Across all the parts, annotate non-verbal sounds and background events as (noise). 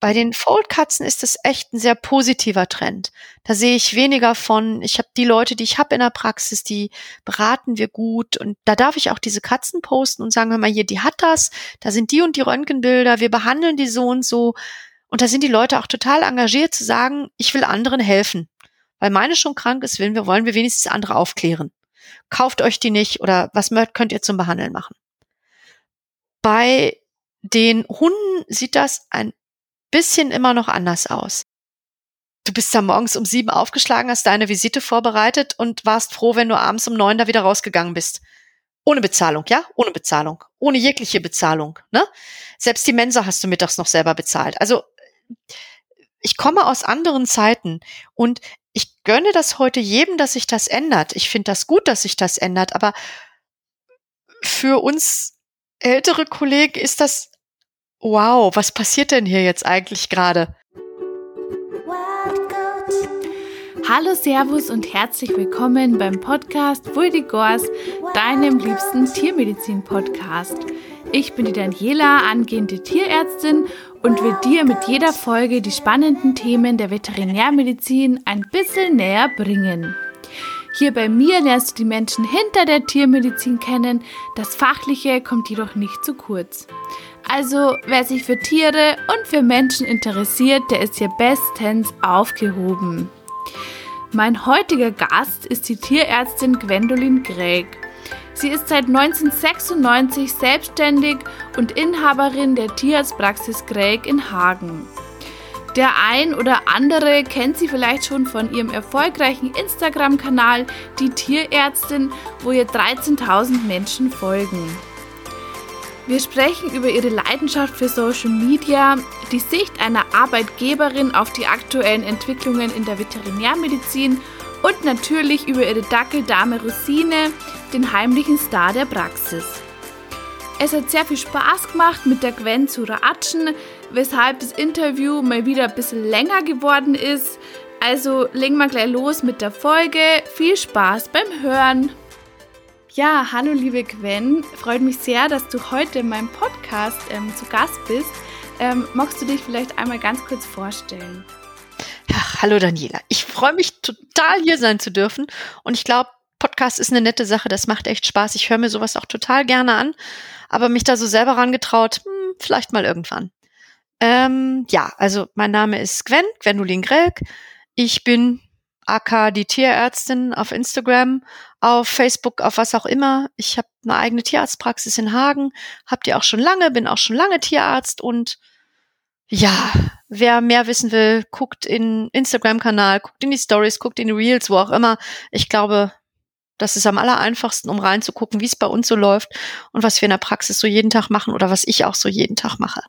Bei den Fold-Katzen ist es echt ein sehr positiver Trend. Da sehe ich weniger von, ich habe die Leute, die ich habe in der Praxis, die beraten wir gut und da darf ich auch diese Katzen posten und sagen, hör mal hier, die hat das, da sind die und die Röntgenbilder, wir behandeln die so und so. Und da sind die Leute auch total engagiert zu sagen, ich will anderen helfen. Weil meine schon krank ist, wollen wir, wollen wir wenigstens andere aufklären. Kauft euch die nicht oder was könnt ihr zum Behandeln machen. Bei den Hunden sieht das ein bisschen immer noch anders aus. Du bist da morgens um sieben aufgeschlagen, hast deine Visite vorbereitet und warst froh, wenn du abends um neun da wieder rausgegangen bist. Ohne Bezahlung, ja? Ohne Bezahlung. Ohne jegliche Bezahlung, ne? Selbst die Mensa hast du mittags noch selber bezahlt. Also, ich komme aus anderen Zeiten und ich gönne das heute jedem, dass sich das ändert. Ich finde das gut, dass sich das ändert, aber für uns ältere Kollegen ist das wow, was passiert denn hier jetzt eigentlich gerade? Hallo, Servus und herzlich willkommen beim Podcast Vuldigors, deinem liebsten Tiermedizin-Podcast. Ich bin die Daniela, angehende Tierärztin und will dir mit jeder Folge die spannenden Themen der Veterinärmedizin ein bisschen näher bringen. Hier bei mir lernst du die Menschen hinter der Tiermedizin kennen, das Fachliche kommt jedoch nicht zu kurz. Also, wer sich für Tiere und für Menschen interessiert, der ist hier bestens aufgehoben. Mein heutiger Gast ist die Tierärztin Gwendolyn Gregg. Sie ist seit 1996 selbstständig und Inhaberin der Tierarztpraxis Gregg in Hagen. Der ein oder andere kennt sie vielleicht schon von ihrem erfolgreichen Instagram-Kanal Die Tierärztin, wo ihr 13.000 Menschen folgen. Wir sprechen über ihre Leidenschaft für Social Media, die Sicht einer Arbeitgeberin auf die aktuellen Entwicklungen in der Veterinärmedizin und natürlich über ihre Dackeldame Rosine, den heimlichen Star der Praxis. Es hat sehr viel Spaß gemacht, mit der Gwen zu ratschen, weshalb das Interview mal wieder ein bisschen länger geworden ist. Also legen wir gleich los mit der Folge. Viel Spaß beim Hören! Ja, hallo liebe Gwen, freut mich sehr, dass du heute in meinem Podcast ähm, zu Gast bist. Ähm, magst du dich vielleicht einmal ganz kurz vorstellen? Ja, hallo Daniela, ich freue mich total hier sein zu dürfen und ich glaube, Podcast ist eine nette Sache, das macht echt Spaß. Ich höre mir sowas auch total gerne an, aber mich da so selber rangetraut, hm, vielleicht mal irgendwann. Ähm, ja, also mein Name ist Gwen, Gwendolin Grelk. Ich bin AK die Tierärztin auf Instagram, auf Facebook, auf was auch immer. Ich habe eine eigene Tierarztpraxis in Hagen, habt ihr auch schon lange, bin auch schon lange Tierarzt und ja, wer mehr wissen will, guckt in Instagram-Kanal, guckt in die Stories, guckt in die Reels, wo auch immer. Ich glaube, das ist am aller einfachsten, um reinzugucken, wie es bei uns so läuft und was wir in der Praxis so jeden Tag machen oder was ich auch so jeden Tag mache.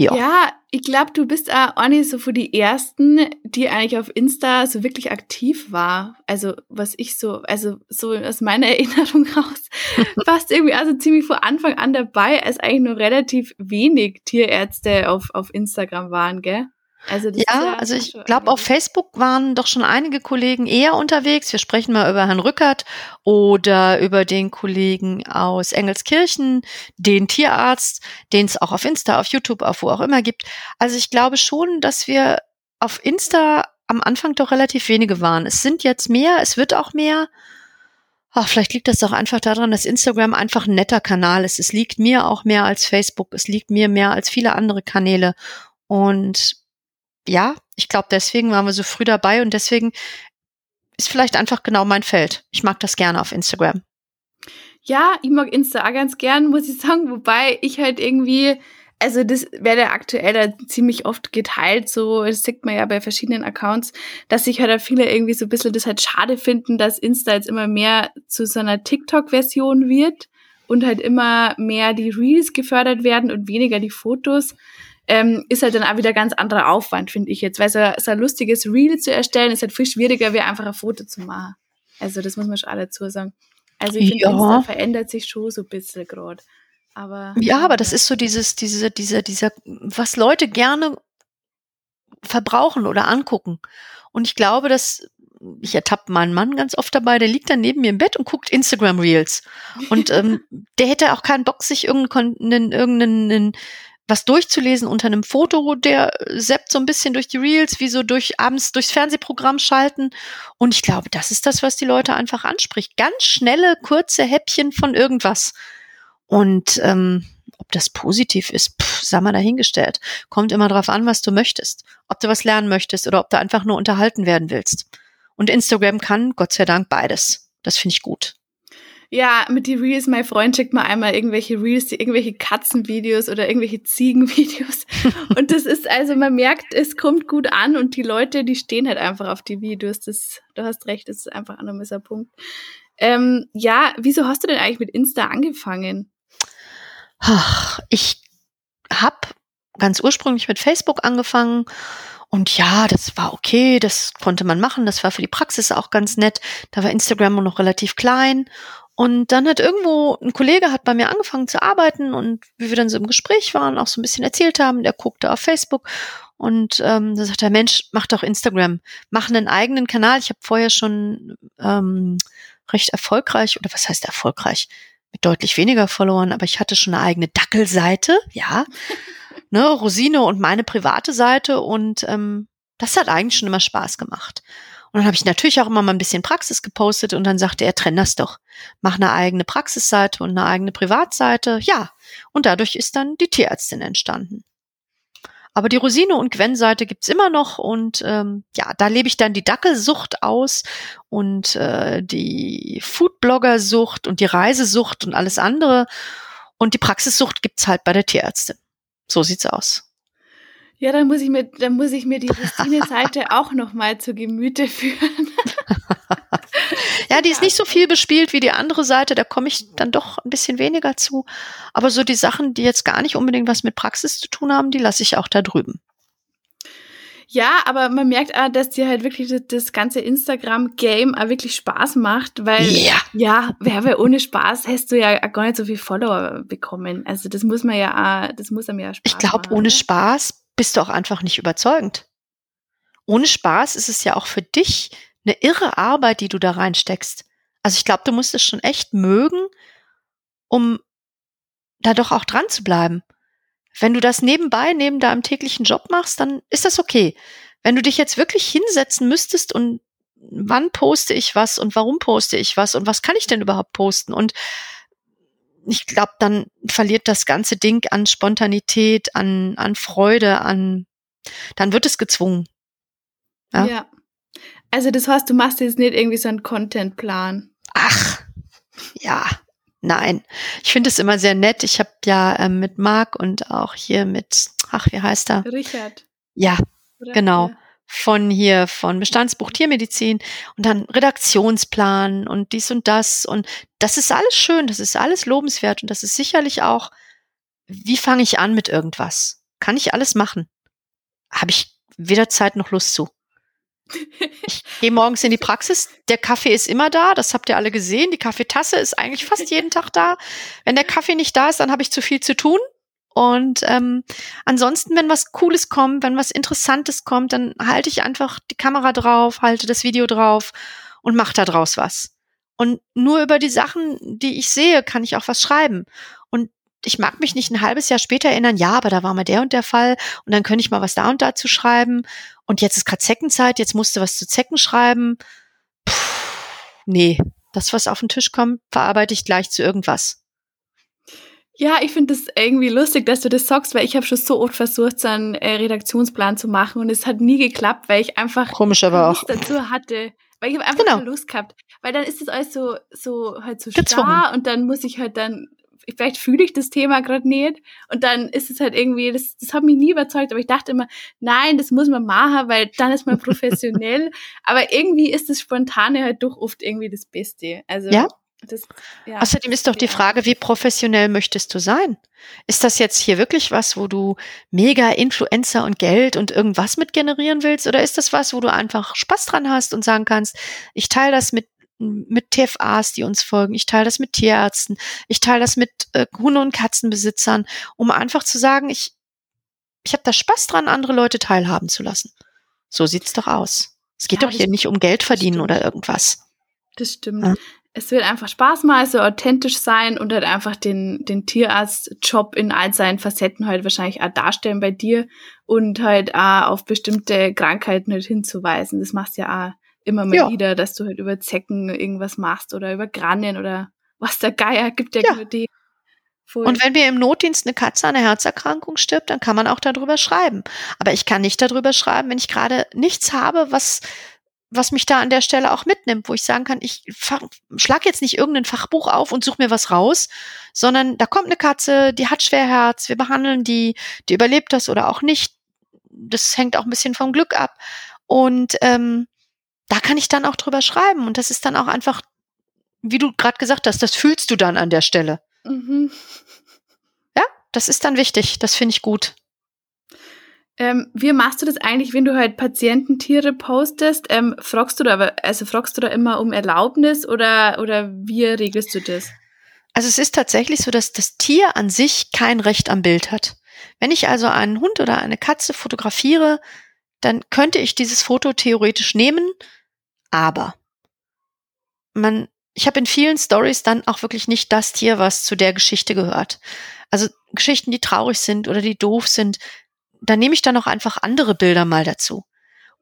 Ja, ja ich glaube, du bist auch eine so für die ersten, die eigentlich auf Insta so wirklich aktiv war. Also, was ich so, also so aus meiner (laughs) Erinnerung raus, (laughs) fast irgendwie also ziemlich von Anfang an dabei, als eigentlich nur relativ wenig Tierärzte auf, auf Instagram waren, gell? Also ja, ja, also ich glaube, auf Facebook waren doch schon einige Kollegen eher unterwegs. Wir sprechen mal über Herrn Rückert oder über den Kollegen aus Engelskirchen, den Tierarzt, den es auch auf Insta, auf YouTube, auf wo auch immer gibt. Also ich glaube schon, dass wir auf Insta am Anfang doch relativ wenige waren. Es sind jetzt mehr, es wird auch mehr. Ach, vielleicht liegt das doch einfach daran, dass Instagram einfach ein netter Kanal ist. Es liegt mir auch mehr als Facebook. Es liegt mir mehr als viele andere Kanäle. Und ja, ich glaube, deswegen waren wir so früh dabei und deswegen ist vielleicht einfach genau mein Feld. Ich mag das gerne auf Instagram. Ja, ich mag Insta auch ganz gern, muss ich sagen, wobei ich halt irgendwie, also das werde aktuell da ziemlich oft geteilt, so, das sieht man ja bei verschiedenen Accounts, dass sich halt viele irgendwie so ein bisschen das halt schade finden, dass Insta jetzt immer mehr zu so einer TikTok-Version wird und halt immer mehr die Reels gefördert werden und weniger die Fotos ähm, ist halt dann auch wieder ganz anderer Aufwand, finde ich jetzt. Weil so, so ein lustiges Reel zu erstellen, ist halt viel schwieriger, wie einfach ein Foto zu machen. Also das muss man schon alle dazu sagen. Also ich finde, ja. verändert sich schon so ein bisschen gerade. Aber, ja, aber das ist so dieses, diese, diese, dieser, was Leute gerne verbrauchen oder angucken. Und ich glaube, dass ich ertappe meinen Mann ganz oft dabei, der liegt dann neben mir im Bett und guckt Instagram Reels. Und (laughs) ähm, der hätte auch keinen Bock, sich irgendeinen, irgendeinen was durchzulesen unter einem Foto, der seppt so ein bisschen durch die Reels, wie so durch abends durchs Fernsehprogramm schalten. Und ich glaube, das ist das, was die Leute einfach anspricht. Ganz schnelle, kurze Häppchen von irgendwas. Und ähm, ob das positiv ist, pff, sei mal dahingestellt. Kommt immer drauf an, was du möchtest. Ob du was lernen möchtest oder ob du einfach nur unterhalten werden willst. Und Instagram kann, Gott sei Dank, beides. Das finde ich gut. Ja, mit die Reels, mein Freund schickt mir einmal irgendwelche Reels, die irgendwelche Katzenvideos oder irgendwelche Ziegenvideos. (laughs) und das ist also, man merkt, es kommt gut an und die Leute, die stehen halt einfach auf die Videos. Das, du hast recht, das ist einfach ein anderer Punkt. Ähm, ja, wieso hast du denn eigentlich mit Insta angefangen? Ach, ich habe ganz ursprünglich mit Facebook angefangen und ja, das war okay, das konnte man machen, das war für die Praxis auch ganz nett. Da war Instagram noch relativ klein und dann hat irgendwo ein Kollege hat bei mir angefangen zu arbeiten und wie wir dann so im Gespräch waren, auch so ein bisschen erzählt haben, der guckte auf Facebook und ähm, da sagt der Mensch, mach doch Instagram, mach einen eigenen Kanal. Ich habe vorher schon ähm, recht erfolgreich oder was heißt erfolgreich? Mit deutlich weniger Followern, aber ich hatte schon eine eigene Dackelseite, ja, (laughs) ne, Rosine und meine private Seite und ähm, das hat eigentlich schon immer Spaß gemacht. Und dann habe ich natürlich auch immer mal ein bisschen Praxis gepostet und dann sagte er, trenn das doch. Mach eine eigene Praxisseite und eine eigene Privatseite. Ja. Und dadurch ist dann die Tierärztin entstanden. Aber die Rosine und Gwen-Seite gibt's immer noch und ähm, ja, da lebe ich dann die Dackelsucht aus und äh, die Foodblogger-Sucht und die Reisesucht und alles andere. Und die Praxissucht gibt's halt bei der Tierärztin. So sieht's aus. Ja, dann muss ich mir, dann muss ich mir die Christine-Seite (laughs) auch noch mal zu Gemüte führen. (laughs) ja, die ist nicht so viel bespielt wie die andere Seite. Da komme ich dann doch ein bisschen weniger zu. Aber so die Sachen, die jetzt gar nicht unbedingt was mit Praxis zu tun haben, die lasse ich auch da drüben. Ja, aber man merkt auch, dass dir halt wirklich das, das ganze Instagram-Game auch wirklich Spaß macht, weil ja, ja wer ohne Spaß hast du ja gar nicht so viel Follower bekommen. Also das muss man ja auch, das muss einem ja Spaß Ich glaube, ohne Spaß bist du auch einfach nicht überzeugend. Ohne Spaß ist es ja auch für dich eine irre Arbeit, die du da reinsteckst. Also ich glaube, du musst es schon echt mögen, um da doch auch dran zu bleiben. Wenn du das nebenbei, neben deinem täglichen Job machst, dann ist das okay. Wenn du dich jetzt wirklich hinsetzen müsstest und wann poste ich was und warum poste ich was und was kann ich denn überhaupt posten und ich glaube, dann verliert das ganze Ding an Spontanität, an, an Freude, an, dann wird es gezwungen. Ja. ja. Also das heißt, du machst jetzt nicht irgendwie so einen Contentplan. Ach, ja, nein. Ich finde es immer sehr nett. Ich habe ja ähm, mit Marc und auch hier mit, ach, wie heißt er? Richard. Ja, Oder genau. Ja von hier, von Bestandsbuch Tiermedizin und dann Redaktionsplan und dies und das. Und das ist alles schön, das ist alles lobenswert und das ist sicherlich auch, wie fange ich an mit irgendwas? Kann ich alles machen? Habe ich weder Zeit noch Lust zu. Ich (laughs) gehe morgens in die Praxis, der Kaffee ist immer da, das habt ihr alle gesehen. Die Kaffeetasse ist eigentlich fast jeden Tag da. Wenn der Kaffee nicht da ist, dann habe ich zu viel zu tun. Und ähm, ansonsten, wenn was Cooles kommt, wenn was Interessantes kommt, dann halte ich einfach die Kamera drauf, halte das Video drauf und mache da draus was. Und nur über die Sachen, die ich sehe, kann ich auch was schreiben. Und ich mag mich nicht ein halbes Jahr später erinnern, ja, aber da war mal der und der Fall und dann könnte ich mal was da und da zu schreiben. Und jetzt ist gerade Zeckenzeit, jetzt musste was zu Zecken schreiben. Puh, nee, das, was auf den Tisch kommt, verarbeite ich gleich zu irgendwas. Ja, ich finde das irgendwie lustig, dass du das sagst, weil ich habe schon so oft versucht, so einen äh, Redaktionsplan zu machen und es hat nie geklappt, weil ich einfach komisch aber auch dazu hatte, weil ich habe einfach genau. keine Lust gehabt, weil dann ist das alles so so halt so Gezwungen. starr und dann muss ich halt dann vielleicht fühle ich das Thema gerade nicht und dann ist es halt irgendwie, das, das hat mich nie überzeugt, aber ich dachte immer, nein, das muss man machen, weil dann ist man (laughs) professionell, aber irgendwie ist das Spontane halt doch oft irgendwie das Beste. Also ja, das, ja, Außerdem ist doch die Frage, wie professionell möchtest du sein? Ist das jetzt hier wirklich was, wo du mega Influencer und Geld und irgendwas mit generieren willst? Oder ist das was, wo du einfach Spaß dran hast und sagen kannst, ich teile das mit mit TFAs, die uns folgen, ich teile das mit Tierärzten, ich teile das mit äh, Hunde- und Katzenbesitzern, um einfach zu sagen, ich, ich habe da Spaß dran, andere Leute teilhaben zu lassen. So sieht's doch aus. Es geht ja, doch hier nicht um Geld verdienen oder irgendwas. Das stimmt. Ja. Es wird einfach Spaß machen, so authentisch sein und halt einfach den, den Tierarzt-Job in all seinen Facetten halt wahrscheinlich auch darstellen bei dir und halt auch auf bestimmte Krankheiten halt hinzuweisen. Das machst du ja auch immer mal ja. wieder, dass du halt über Zecken irgendwas machst oder über Grannen oder was der Geier gibt ja, ja. die. Und wenn mir im Notdienst eine Katze an einer Herzerkrankung stirbt, dann kann man auch darüber schreiben. Aber ich kann nicht darüber schreiben, wenn ich gerade nichts habe, was was mich da an der Stelle auch mitnimmt, wo ich sagen kann, ich schlag jetzt nicht irgendein Fachbuch auf und suche mir was raus, sondern da kommt eine Katze, die hat Schwerherz, wir behandeln die, die überlebt das oder auch nicht. Das hängt auch ein bisschen vom Glück ab. Und ähm, da kann ich dann auch drüber schreiben. Und das ist dann auch einfach, wie du gerade gesagt hast, das fühlst du dann an der Stelle. Mhm. Ja, das ist dann wichtig. Das finde ich gut. Ähm, wie machst du das eigentlich, wenn du halt Patiententiere postest? Ähm, fragst du da also fragst du da immer um Erlaubnis oder, oder wie regelst du das? Also es ist tatsächlich so, dass das Tier an sich kein Recht am Bild hat. Wenn ich also einen Hund oder eine Katze fotografiere, dann könnte ich dieses Foto theoretisch nehmen, aber man, ich habe in vielen Stories dann auch wirklich nicht das Tier, was zu der Geschichte gehört. Also Geschichten, die traurig sind oder die doof sind, da nehme ich dann auch einfach andere Bilder mal dazu.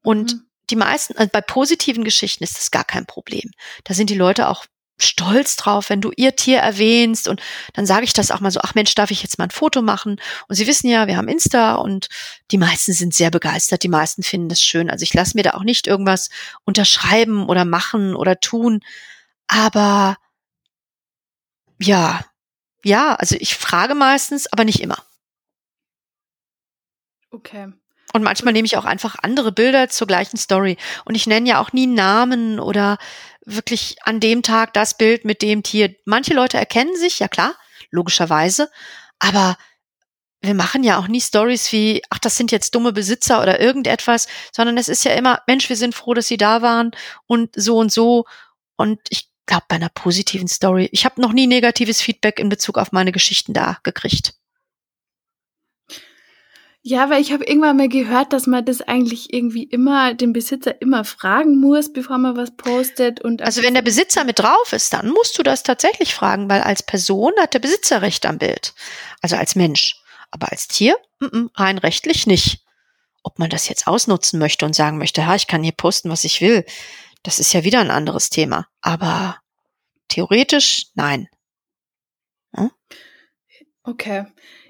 Und mhm. die meisten, also bei positiven Geschichten ist das gar kein Problem. Da sind die Leute auch stolz drauf, wenn du ihr Tier erwähnst und dann sage ich das auch mal so, ach Mensch, darf ich jetzt mal ein Foto machen? Und sie wissen ja, wir haben Insta und die meisten sind sehr begeistert, die meisten finden das schön. Also ich lasse mir da auch nicht irgendwas unterschreiben oder machen oder tun, aber ja, ja, also ich frage meistens, aber nicht immer. Okay. Und manchmal nehme ich auch einfach andere Bilder zur gleichen Story. Und ich nenne ja auch nie Namen oder wirklich an dem Tag das Bild mit dem Tier. Manche Leute erkennen sich, ja klar, logischerweise. Aber wir machen ja auch nie Stories wie, ach, das sind jetzt dumme Besitzer oder irgendetwas, sondern es ist ja immer, Mensch, wir sind froh, dass sie da waren und so und so. Und ich glaube, bei einer positiven Story, ich habe noch nie negatives Feedback in Bezug auf meine Geschichten da gekriegt. Ja, weil ich habe irgendwann mal gehört, dass man das eigentlich irgendwie immer den Besitzer immer fragen muss, bevor man was postet. Und also wenn der Besitzer mit drauf ist, dann musst du das tatsächlich fragen, weil als Person hat der Besitzer Recht am Bild. Also als Mensch. Aber als Tier m -m, rein rechtlich nicht. Ob man das jetzt ausnutzen möchte und sagen möchte, ha, ich kann hier posten, was ich will, das ist ja wieder ein anderes Thema. Aber theoretisch nein. Hm? Okay.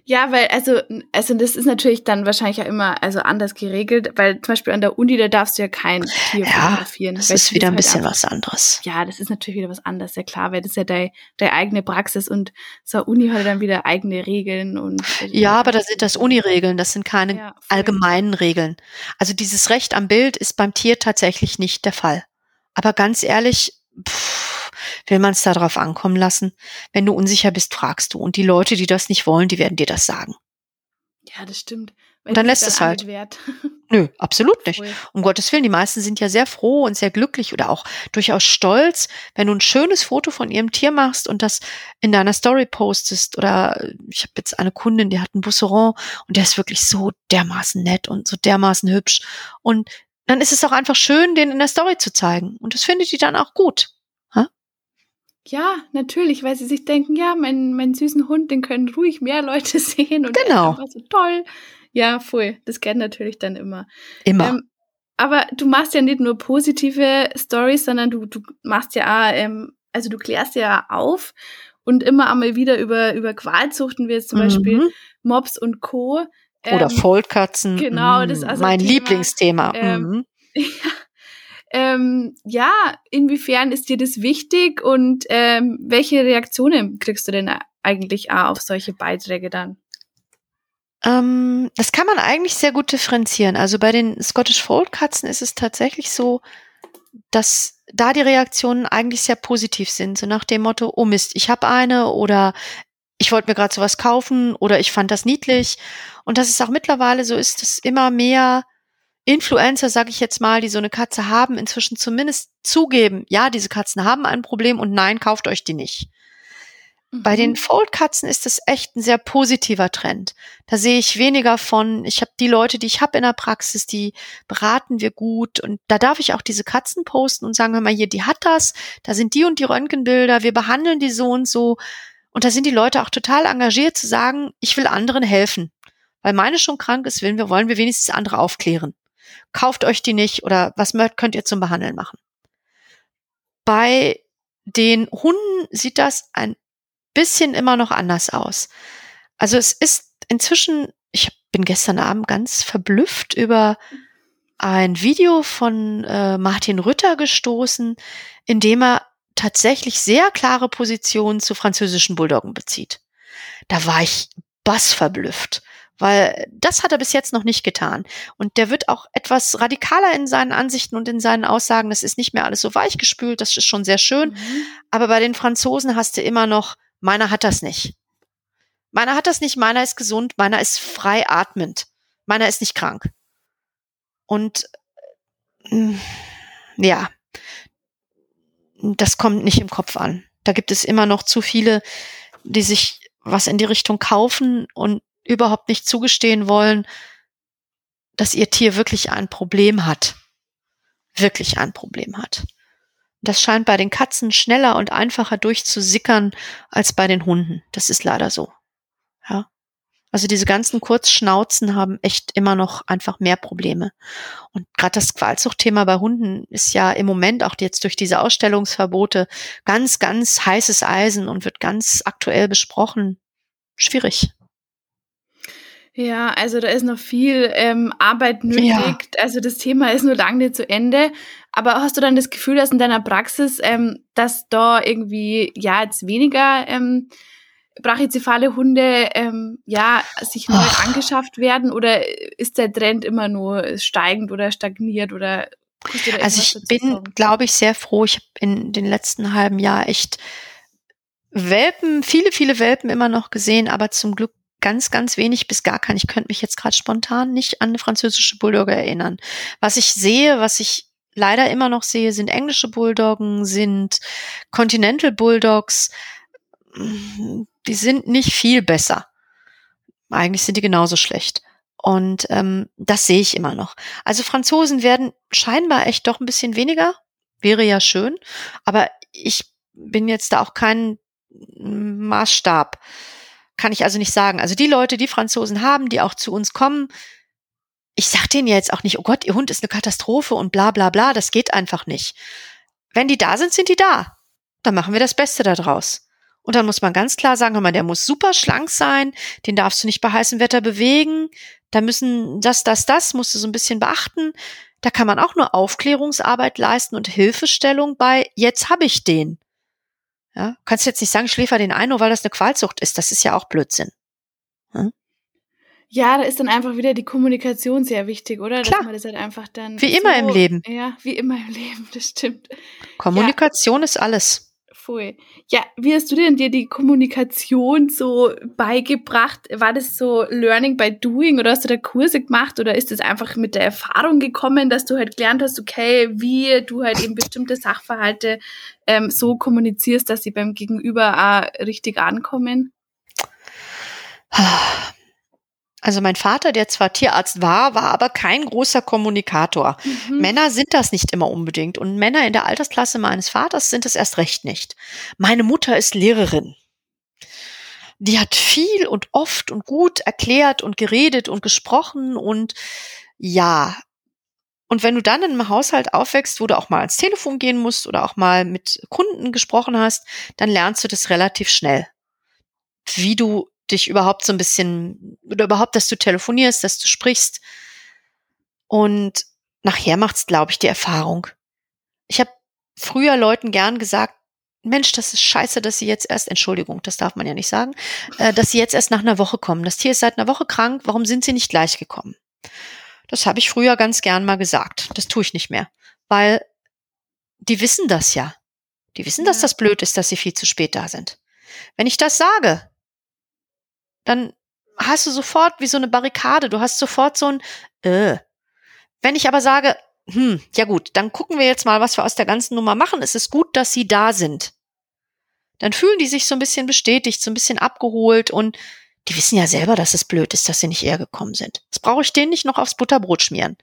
Ja, weil, also, also das ist natürlich dann wahrscheinlich ja immer also anders geregelt, weil zum Beispiel an der Uni, da darfst du ja kein Tier ja, fotografieren. Das ist wieder ein halt bisschen einfach, was anderes. Ja, das ist natürlich wieder was anderes, ja klar, weil das ist ja deine deine eigene Praxis und so Uni hat dann wieder eigene Regeln und. Ja, aber das sind das Uni-Regeln, das sind keine ja, allgemeinen Regeln. Also dieses Recht am Bild ist beim Tier tatsächlich nicht der Fall. Aber ganz ehrlich, pff, will man es darauf ankommen lassen. Wenn du unsicher bist, fragst du. Und die Leute, die das nicht wollen, die werden dir das sagen. Ja, das stimmt. und dann lässt es halt. (laughs) Nö, absolut nicht. Cool. Um Gottes Willen, die meisten sind ja sehr froh und sehr glücklich oder auch durchaus stolz, wenn du ein schönes Foto von ihrem Tier machst und das in deiner Story postest. Oder ich habe jetzt eine Kundin, die hat einen Busseron und der ist wirklich so dermaßen nett und so dermaßen hübsch. Und dann ist es auch einfach schön, den in der Story zu zeigen. Und das findet die dann auch gut. Ja, natürlich, weil sie sich denken, ja, mein, mein süßen Hund, den können ruhig mehr Leute (laughs) sehen und genau. der ist so toll. Ja, voll. Das kennt natürlich dann immer. Immer. Ähm, aber du machst ja nicht nur positive Stories, sondern du, du machst ja auch, ähm, also du klärst ja auf und immer einmal wieder über, über Qualzuchten, wie jetzt zum mhm. Beispiel Mops und Co. Ähm, Oder Vollkatzen. Genau, das ist also mein Thema, Lieblingsthema. Ähm, mhm. (laughs) Ja, ähm, ja, inwiefern ist dir das wichtig und ähm, welche Reaktionen kriegst du denn eigentlich auch auf solche Beiträge dann? Ähm, das kann man eigentlich sehr gut differenzieren. Also bei den Scottish Fold Katzen ist es tatsächlich so, dass da die Reaktionen eigentlich sehr positiv sind, so nach dem Motto, oh Mist, ich habe eine oder ich wollte mir gerade sowas kaufen oder ich fand das niedlich. Und dass es auch mittlerweile so ist, dass immer mehr Influencer, sage ich jetzt mal, die so eine Katze haben, inzwischen zumindest zugeben, ja, diese Katzen haben ein Problem und nein, kauft euch die nicht. Bei den mhm. Foldkatzen ist es echt ein sehr positiver Trend. Da sehe ich weniger von, ich habe die Leute, die ich habe in der Praxis, die beraten wir gut und da darf ich auch diese Katzen posten und sagen, hör mal hier, die hat das, da sind die und die Röntgenbilder, wir behandeln die so und so und da sind die Leute auch total engagiert zu sagen, ich will anderen helfen. Weil meine schon krank ist, wollen wir wenigstens andere aufklären. Kauft euch die nicht oder was könnt ihr zum Behandeln machen? Bei den Hunden sieht das ein bisschen immer noch anders aus. Also es ist inzwischen, ich bin gestern Abend ganz verblüfft über ein Video von äh, Martin Rütter gestoßen, in dem er tatsächlich sehr klare Positionen zu französischen Bulldoggen bezieht. Da war ich bassverblüfft, weil das hat er bis jetzt noch nicht getan. Und der wird auch etwas radikaler in seinen Ansichten und in seinen Aussagen. Das ist nicht mehr alles so weichgespült, das ist schon sehr schön. Mhm. Aber bei den Franzosen hast du immer noch Meiner hat das nicht. Meiner hat das nicht, meiner ist gesund, meiner ist frei atmend, meiner ist nicht krank. Und äh, ja, das kommt nicht im Kopf an. Da gibt es immer noch zu viele, die sich was in die Richtung kaufen und überhaupt nicht zugestehen wollen, dass ihr Tier wirklich ein Problem hat. Wirklich ein Problem hat. Das scheint bei den Katzen schneller und einfacher durchzusickern als bei den Hunden. Das ist leider so. Ja. Also diese ganzen Kurzschnauzen haben echt immer noch einfach mehr Probleme. Und gerade das Qualzuchtthema bei Hunden ist ja im Moment auch jetzt durch diese Ausstellungsverbote ganz, ganz heißes Eisen und wird ganz aktuell besprochen. Schwierig. Ja, also da ist noch viel ähm, Arbeit nötig. Ja. Also das Thema ist nur lange nicht zu Ende. Aber hast du dann das Gefühl, dass in deiner Praxis, ähm, dass da irgendwie ja jetzt weniger ähm, brachycephale Hunde ähm, ja sich neu Ach. angeschafft werden oder ist der Trend immer nur steigend oder stagniert oder also ich bin, glaube ich, sehr froh. Ich habe in den letzten halben Jahr echt Welpen, viele, viele Welpen immer noch gesehen, aber zum Glück ganz, ganz wenig bis gar kein. Ich könnte mich jetzt gerade spontan nicht an eine französische Bulldogge erinnern. Was ich sehe, was ich leider immer noch sehe, sind englische Bulldoggen, sind Continental Bulldogs. Die sind nicht viel besser. Eigentlich sind die genauso schlecht. Und ähm, das sehe ich immer noch. Also Franzosen werden scheinbar echt doch ein bisschen weniger. Wäre ja schön. Aber ich bin jetzt da auch kein Maßstab. Kann ich also nicht sagen. Also die Leute, die Franzosen haben, die auch zu uns kommen, ich sag denen jetzt auch nicht, oh Gott, ihr Hund ist eine Katastrophe und bla bla bla, das geht einfach nicht. Wenn die da sind, sind die da. Dann machen wir das Beste daraus. Und dann muss man ganz klar sagen, hör mal, der muss super schlank sein, den darfst du nicht bei heißem Wetter bewegen, da müssen das, das, das musst du so ein bisschen beachten. Da kann man auch nur Aufklärungsarbeit leisten und Hilfestellung bei, jetzt habe ich den. Ja, kannst jetzt nicht sagen, schläfer den ein, nur weil das eine Qualzucht ist. Das ist ja auch Blödsinn. Hm? Ja, da ist dann einfach wieder die Kommunikation sehr wichtig, oder? Klar. Dass man das halt einfach dann. Wie immer im Leben. Ja, wie immer im Leben, (laughs) das stimmt. Kommunikation ja. ist alles. Voll. Ja, wie hast du denn dir die Kommunikation so beigebracht? War das so Learning by Doing oder hast du da Kurse gemacht oder ist das einfach mit der Erfahrung gekommen, dass du halt gelernt hast, okay, wie du halt eben bestimmte Sachverhalte ähm, so kommunizierst, dass sie beim Gegenüber auch richtig ankommen? (sighs) Also mein Vater, der zwar Tierarzt war, war aber kein großer Kommunikator. Mhm. Männer sind das nicht immer unbedingt und Männer in der Altersklasse meines Vaters sind es erst recht nicht. Meine Mutter ist Lehrerin. Die hat viel und oft und gut erklärt und geredet und gesprochen und ja. Und wenn du dann in einem Haushalt aufwächst, wo du auch mal ans Telefon gehen musst oder auch mal mit Kunden gesprochen hast, dann lernst du das relativ schnell. Wie du dich überhaupt so ein bisschen, oder überhaupt, dass du telefonierst, dass du sprichst. Und nachher macht's, glaube ich, die Erfahrung. Ich habe früher Leuten gern gesagt, Mensch, das ist scheiße, dass sie jetzt erst, Entschuldigung, das darf man ja nicht sagen, äh, dass sie jetzt erst nach einer Woche kommen. Das Tier ist seit einer Woche krank, warum sind sie nicht gleich gekommen? Das habe ich früher ganz gern mal gesagt. Das tue ich nicht mehr. Weil die wissen das ja. Die wissen, ja. dass das blöd ist, dass sie viel zu spät da sind. Wenn ich das sage, dann hast du sofort wie so eine Barrikade. Du hast sofort so ein, äh. Wenn ich aber sage, hm, ja gut, dann gucken wir jetzt mal, was wir aus der ganzen Nummer machen. Es ist gut, dass sie da sind. Dann fühlen die sich so ein bisschen bestätigt, so ein bisschen abgeholt und die wissen ja selber, dass es blöd ist, dass sie nicht eher gekommen sind. Das brauche ich denen nicht noch aufs Butterbrot schmieren.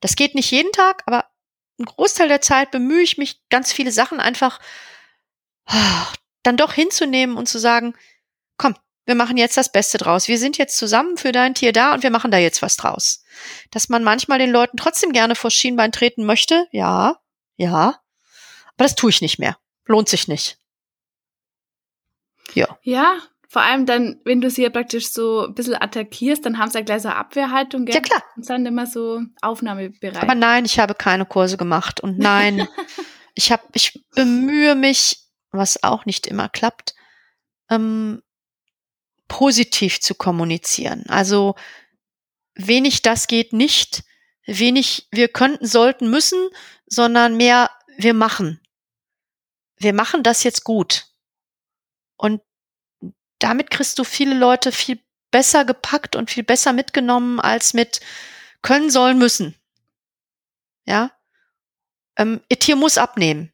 Das geht nicht jeden Tag, aber einen Großteil der Zeit bemühe ich mich, ganz viele Sachen einfach ah, dann doch hinzunehmen und zu sagen, komm, wir machen jetzt das Beste draus. Wir sind jetzt zusammen für dein Tier da und wir machen da jetzt was draus. Dass man manchmal den Leuten trotzdem gerne vor Schienbein treten möchte, ja, ja. Aber das tue ich nicht mehr. Lohnt sich nicht. Ja. Ja, vor allem dann, wenn du sie ja praktisch so ein bisschen attackierst, dann haben sie ja gleich so eine Abwehrhaltung. Gell? Ja, klar. Und sind immer so aufnahmebereit. Aber nein, ich habe keine Kurse gemacht. Und nein, (laughs) ich habe, ich bemühe mich, was auch nicht immer klappt, ähm, positiv zu kommunizieren. Also wenig das geht nicht, wenig wir könnten, sollten, müssen, sondern mehr wir machen. Wir machen das jetzt gut. Und damit kriegst du viele Leute viel besser gepackt und viel besser mitgenommen als mit können, sollen, müssen. Ja. Ähm, ihr Tier muss abnehmen.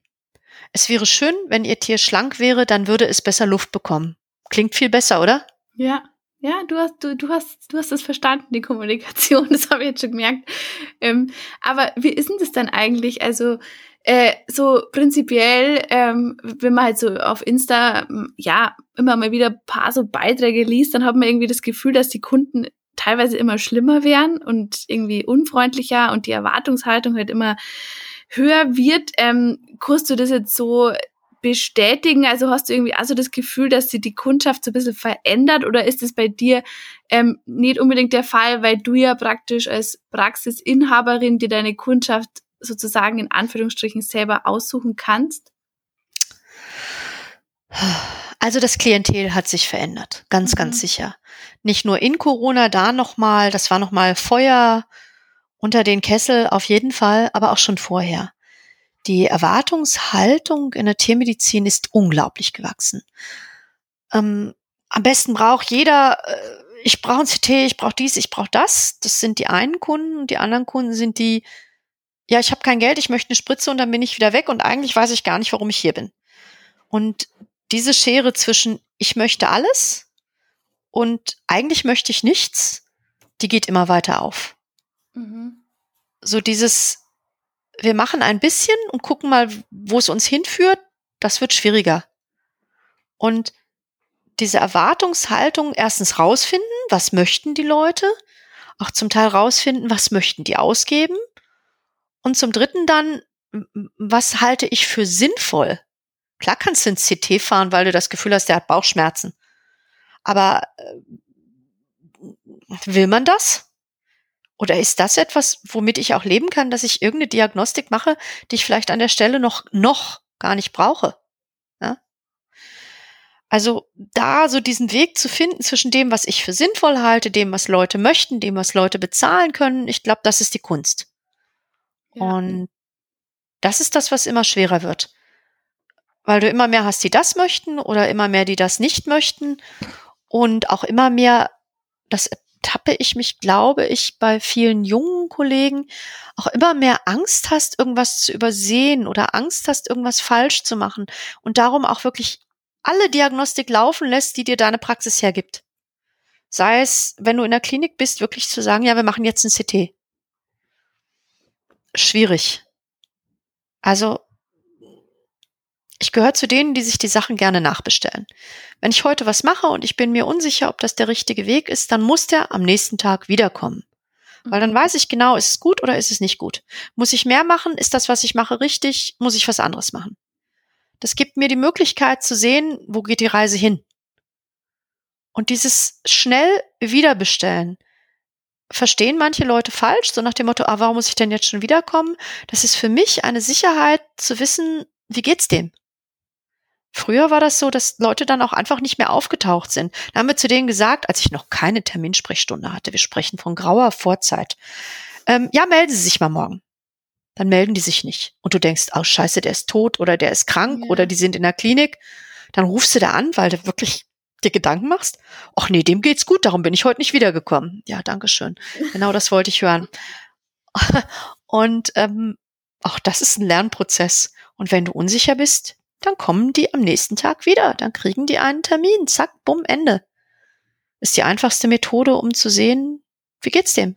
Es wäre schön, wenn ihr Tier schlank wäre, dann würde es besser Luft bekommen. Klingt viel besser, oder? Ja, ja, du hast, du, du hast, du hast es verstanden, die Kommunikation, (laughs) das habe ich jetzt schon gemerkt. Ähm, aber wie ist denn das dann eigentlich? Also, äh, so prinzipiell, ähm, wenn man halt so auf Insta, ja, immer mal wieder ein paar so Beiträge liest, dann hat man irgendwie das Gefühl, dass die Kunden teilweise immer schlimmer werden und irgendwie unfreundlicher und die Erwartungshaltung halt immer höher wird. Ähm, kannst du das jetzt so bestätigen? Also hast du irgendwie also das Gefühl, dass sich die Kundschaft so ein bisschen verändert oder ist es bei dir ähm, nicht unbedingt der Fall, weil du ja praktisch als Praxisinhaberin dir deine Kundschaft sozusagen in Anführungsstrichen selber aussuchen kannst? Also das Klientel hat sich verändert, ganz, mhm. ganz sicher. Nicht nur in Corona, da nochmal, das war nochmal Feuer unter den Kessel auf jeden Fall, aber auch schon vorher. Die Erwartungshaltung in der Tiermedizin ist unglaublich gewachsen. Ähm, am besten braucht jeder, äh, ich brauche ein CT, ich brauche dies, ich brauche das. Das sind die einen Kunden und die anderen Kunden sind die, ja, ich habe kein Geld, ich möchte eine Spritze und dann bin ich wieder weg und eigentlich weiß ich gar nicht, warum ich hier bin. Und diese Schere zwischen ich möchte alles und eigentlich möchte ich nichts, die geht immer weiter auf. Mhm. So dieses wir machen ein bisschen und gucken mal, wo es uns hinführt, das wird schwieriger. Und diese Erwartungshaltung erstens rausfinden, was möchten die Leute, auch zum Teil rausfinden, was möchten die ausgeben und zum dritten dann, was halte ich für sinnvoll? Klar kannst du ins CT fahren, weil du das Gefühl hast, der hat Bauchschmerzen. Aber äh, will man das? Oder ist das etwas, womit ich auch leben kann, dass ich irgendeine Diagnostik mache, die ich vielleicht an der Stelle noch, noch gar nicht brauche? Ja? Also da so diesen Weg zu finden zwischen dem, was ich für sinnvoll halte, dem, was Leute möchten, dem, was Leute bezahlen können, ich glaube, das ist die Kunst. Ja. Und das ist das, was immer schwerer wird. Weil du immer mehr hast, die das möchten oder immer mehr, die das nicht möchten und auch immer mehr das tappe ich mich, glaube ich, bei vielen jungen Kollegen auch immer mehr Angst hast, irgendwas zu übersehen oder Angst hast, irgendwas falsch zu machen und darum auch wirklich alle Diagnostik laufen lässt, die dir deine Praxis hergibt. Sei es, wenn du in der Klinik bist, wirklich zu sagen, ja, wir machen jetzt ein CT. Schwierig. Also ich gehöre zu denen, die sich die Sachen gerne nachbestellen. Wenn ich heute was mache und ich bin mir unsicher, ob das der richtige Weg ist, dann muss der am nächsten Tag wiederkommen. Weil dann mhm. weiß ich genau, ist es gut oder ist es nicht gut. Muss ich mehr machen? Ist das, was ich mache, richtig? Muss ich was anderes machen? Das gibt mir die Möglichkeit zu sehen, wo geht die Reise hin. Und dieses schnell wiederbestellen, verstehen manche Leute falsch, so nach dem Motto, ah, warum muss ich denn jetzt schon wiederkommen? Das ist für mich eine Sicherheit zu wissen, wie geht's dem? Früher war das so, dass Leute dann auch einfach nicht mehr aufgetaucht sind. Da haben wir zu denen gesagt, als ich noch keine Terminsprechstunde hatte, wir sprechen von grauer Vorzeit. Ähm, ja, melden Sie sich mal morgen. Dann melden die sich nicht. Und du denkst, oh scheiße, der ist tot oder der ist krank ja. oder die sind in der Klinik. Dann rufst du da an, weil du wirklich dir Gedanken machst. Ach nee, dem geht's gut, darum bin ich heute nicht wiedergekommen. Ja, danke schön. Genau das wollte ich hören. (laughs) Und ähm, auch das ist ein Lernprozess. Und wenn du unsicher bist, dann kommen die am nächsten Tag wieder. Dann kriegen die einen Termin. Zack, bumm, Ende. Ist die einfachste Methode, um zu sehen, wie geht's dem?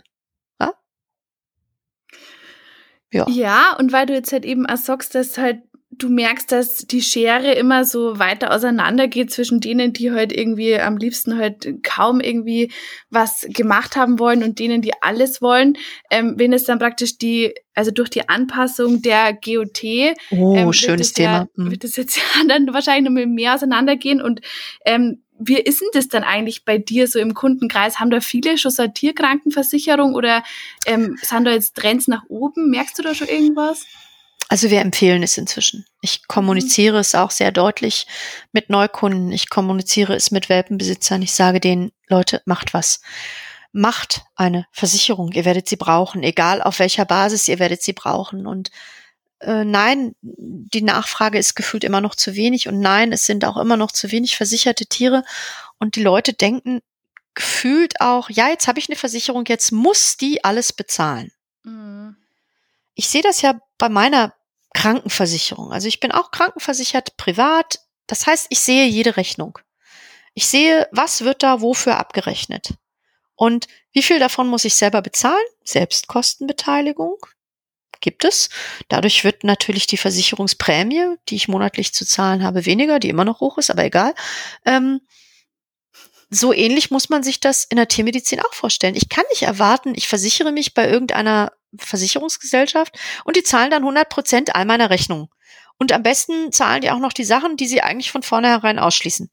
Ja? Ja, und weil du jetzt halt eben sagst, dass halt du merkst, dass die Schere immer so weiter auseinander geht zwischen denen, die halt irgendwie am liebsten halt kaum irgendwie was gemacht haben wollen und denen, die alles wollen. Ähm, wenn es dann praktisch die, also durch die Anpassung der GOT, oh, ähm, schönes Thema, ja, wird das jetzt (laughs) ja dann wahrscheinlich noch mehr auseinandergehen und ähm, wie ist denn das dann eigentlich bei dir so im Kundenkreis? Haben da viele schon so eine Tierkrankenversicherung oder ähm, sind da jetzt Trends nach oben? Merkst du da schon irgendwas? Also wir empfehlen es inzwischen. Ich kommuniziere es auch sehr deutlich mit Neukunden. Ich kommuniziere es mit Welpenbesitzern. Ich sage denen, Leute, macht was. Macht eine Versicherung. Ihr werdet sie brauchen, egal auf welcher Basis, ihr werdet sie brauchen. Und äh, nein, die Nachfrage ist gefühlt immer noch zu wenig. Und nein, es sind auch immer noch zu wenig versicherte Tiere. Und die Leute denken gefühlt auch, ja, jetzt habe ich eine Versicherung, jetzt muss die alles bezahlen. Mhm. Ich sehe das ja bei meiner Krankenversicherung. Also ich bin auch krankenversichert privat. Das heißt, ich sehe jede Rechnung. Ich sehe, was wird da wofür abgerechnet. Und wie viel davon muss ich selber bezahlen? Selbstkostenbeteiligung gibt es. Dadurch wird natürlich die Versicherungsprämie, die ich monatlich zu zahlen habe, weniger, die immer noch hoch ist, aber egal. Ähm, so ähnlich muss man sich das in der Tiermedizin auch vorstellen. Ich kann nicht erwarten, ich versichere mich bei irgendeiner Versicherungsgesellschaft und die zahlen dann 100 Prozent all meiner Rechnungen. Und am besten zahlen die auch noch die Sachen, die sie eigentlich von vornherein ausschließen.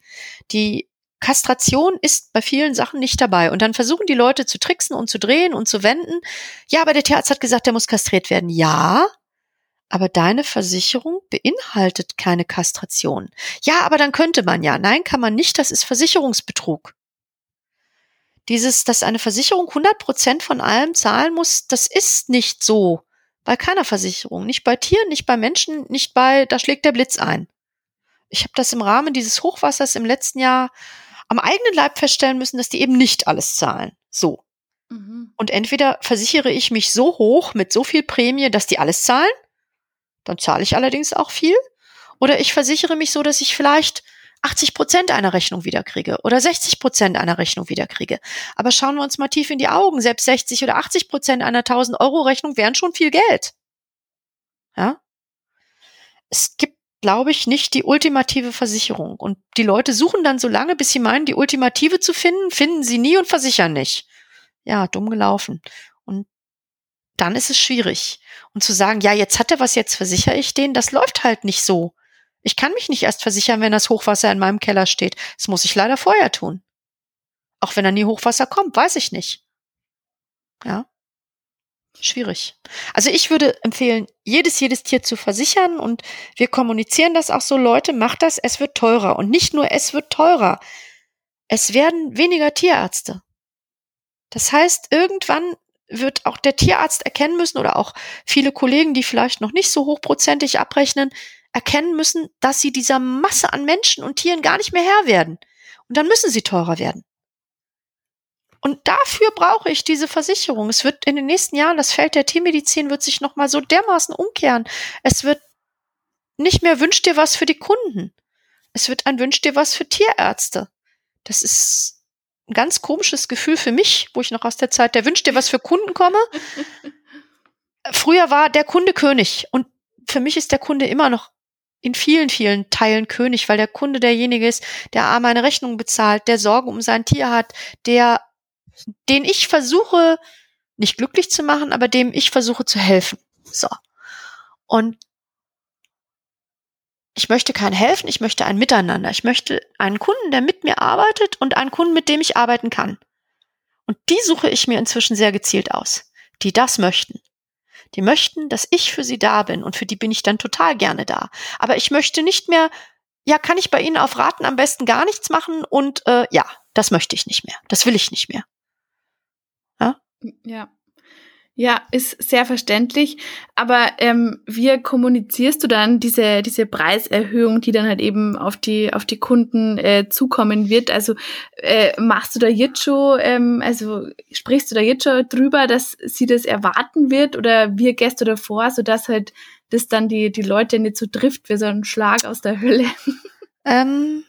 Die Kastration ist bei vielen Sachen nicht dabei. Und dann versuchen die Leute zu tricksen und zu drehen und zu wenden. Ja, aber der Tierarzt hat gesagt, der muss kastriert werden. Ja, aber deine Versicherung beinhaltet keine Kastration. Ja, aber dann könnte man ja. Nein, kann man nicht. Das ist Versicherungsbetrug. Dieses, dass eine Versicherung 100 Prozent von allem zahlen muss, das ist nicht so. Bei keiner Versicherung. Nicht bei Tieren, nicht bei Menschen, nicht bei, da schlägt der Blitz ein. Ich habe das im Rahmen dieses Hochwassers im letzten Jahr am eigenen Leib feststellen müssen, dass die eben nicht alles zahlen. So. Mhm. Und entweder versichere ich mich so hoch mit so viel Prämie, dass die alles zahlen, dann zahle ich allerdings auch viel, oder ich versichere mich so, dass ich vielleicht 80 Prozent einer Rechnung wiederkriege oder 60 Prozent einer Rechnung wiederkriege. Aber schauen wir uns mal tief in die Augen. Selbst 60 oder 80 Prozent einer 1000 Euro Rechnung wären schon viel Geld. Ja? Es gibt, glaube ich, nicht die ultimative Versicherung. Und die Leute suchen dann so lange, bis sie meinen, die ultimative zu finden, finden sie nie und versichern nicht. Ja, dumm gelaufen. Und dann ist es schwierig. Und zu sagen, ja, jetzt hat er was, jetzt versichere ich den, das läuft halt nicht so. Ich kann mich nicht erst versichern, wenn das Hochwasser in meinem Keller steht. Das muss ich leider vorher tun. Auch wenn da nie Hochwasser kommt, weiß ich nicht. Ja. Schwierig. Also ich würde empfehlen, jedes, jedes Tier zu versichern und wir kommunizieren das auch so, Leute, macht das, es wird teurer. Und nicht nur es wird teurer. Es werden weniger Tierärzte. Das heißt, irgendwann wird auch der Tierarzt erkennen müssen oder auch viele Kollegen, die vielleicht noch nicht so hochprozentig abrechnen, erkennen müssen, dass sie dieser Masse an Menschen und Tieren gar nicht mehr Herr werden. Und dann müssen sie teurer werden. Und dafür brauche ich diese Versicherung. Es wird in den nächsten Jahren, das Feld der Tiermedizin wird sich nochmal so dermaßen umkehren. Es wird nicht mehr wünscht dir was für die Kunden. Es wird ein wünscht dir was für Tierärzte. Das ist ein ganz komisches Gefühl für mich, wo ich noch aus der Zeit der wünscht dir was für Kunden komme. (laughs) Früher war der Kunde König und für mich ist der Kunde immer noch in vielen, vielen Teilen König, weil der Kunde derjenige ist, der A meine Rechnung bezahlt, der Sorgen um sein Tier hat, der, den ich versuche, nicht glücklich zu machen, aber dem ich versuche zu helfen. So. Und ich möchte kein helfen, ich möchte ein Miteinander. Ich möchte einen Kunden, der mit mir arbeitet und einen Kunden, mit dem ich arbeiten kann. Und die suche ich mir inzwischen sehr gezielt aus, die das möchten. Die möchten, dass ich für sie da bin und für die bin ich dann total gerne da. Aber ich möchte nicht mehr, ja, kann ich bei Ihnen auf Raten am besten gar nichts machen und äh, ja, das möchte ich nicht mehr. Das will ich nicht mehr. Ja? Ja. Ja, ist sehr verständlich. Aber ähm, wie kommunizierst du dann diese, diese Preiserhöhung, die dann halt eben auf die, auf die Kunden äh, zukommen wird? Also äh, machst du da jetzt schon, ähm, also sprichst du da jetzt schon drüber, dass sie das erwarten wird oder wie gehst du davor, sodass halt das dann die, die Leute nicht so trifft wie so ein Schlag aus der Hölle? Ähm,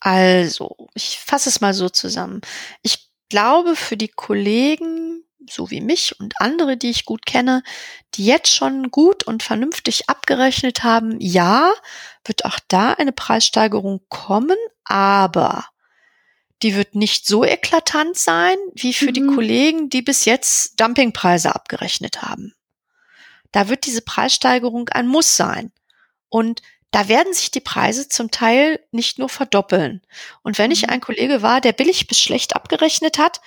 also, ich fasse es mal so zusammen. Ich glaube, für die Kollegen, so wie mich und andere, die ich gut kenne, die jetzt schon gut und vernünftig abgerechnet haben, ja, wird auch da eine Preissteigerung kommen, aber die wird nicht so eklatant sein wie für mhm. die Kollegen, die bis jetzt Dumpingpreise abgerechnet haben. Da wird diese Preissteigerung ein Muss sein. Und da werden sich die Preise zum Teil nicht nur verdoppeln. Und wenn ich mhm. ein Kollege war, der billig bis schlecht abgerechnet hat,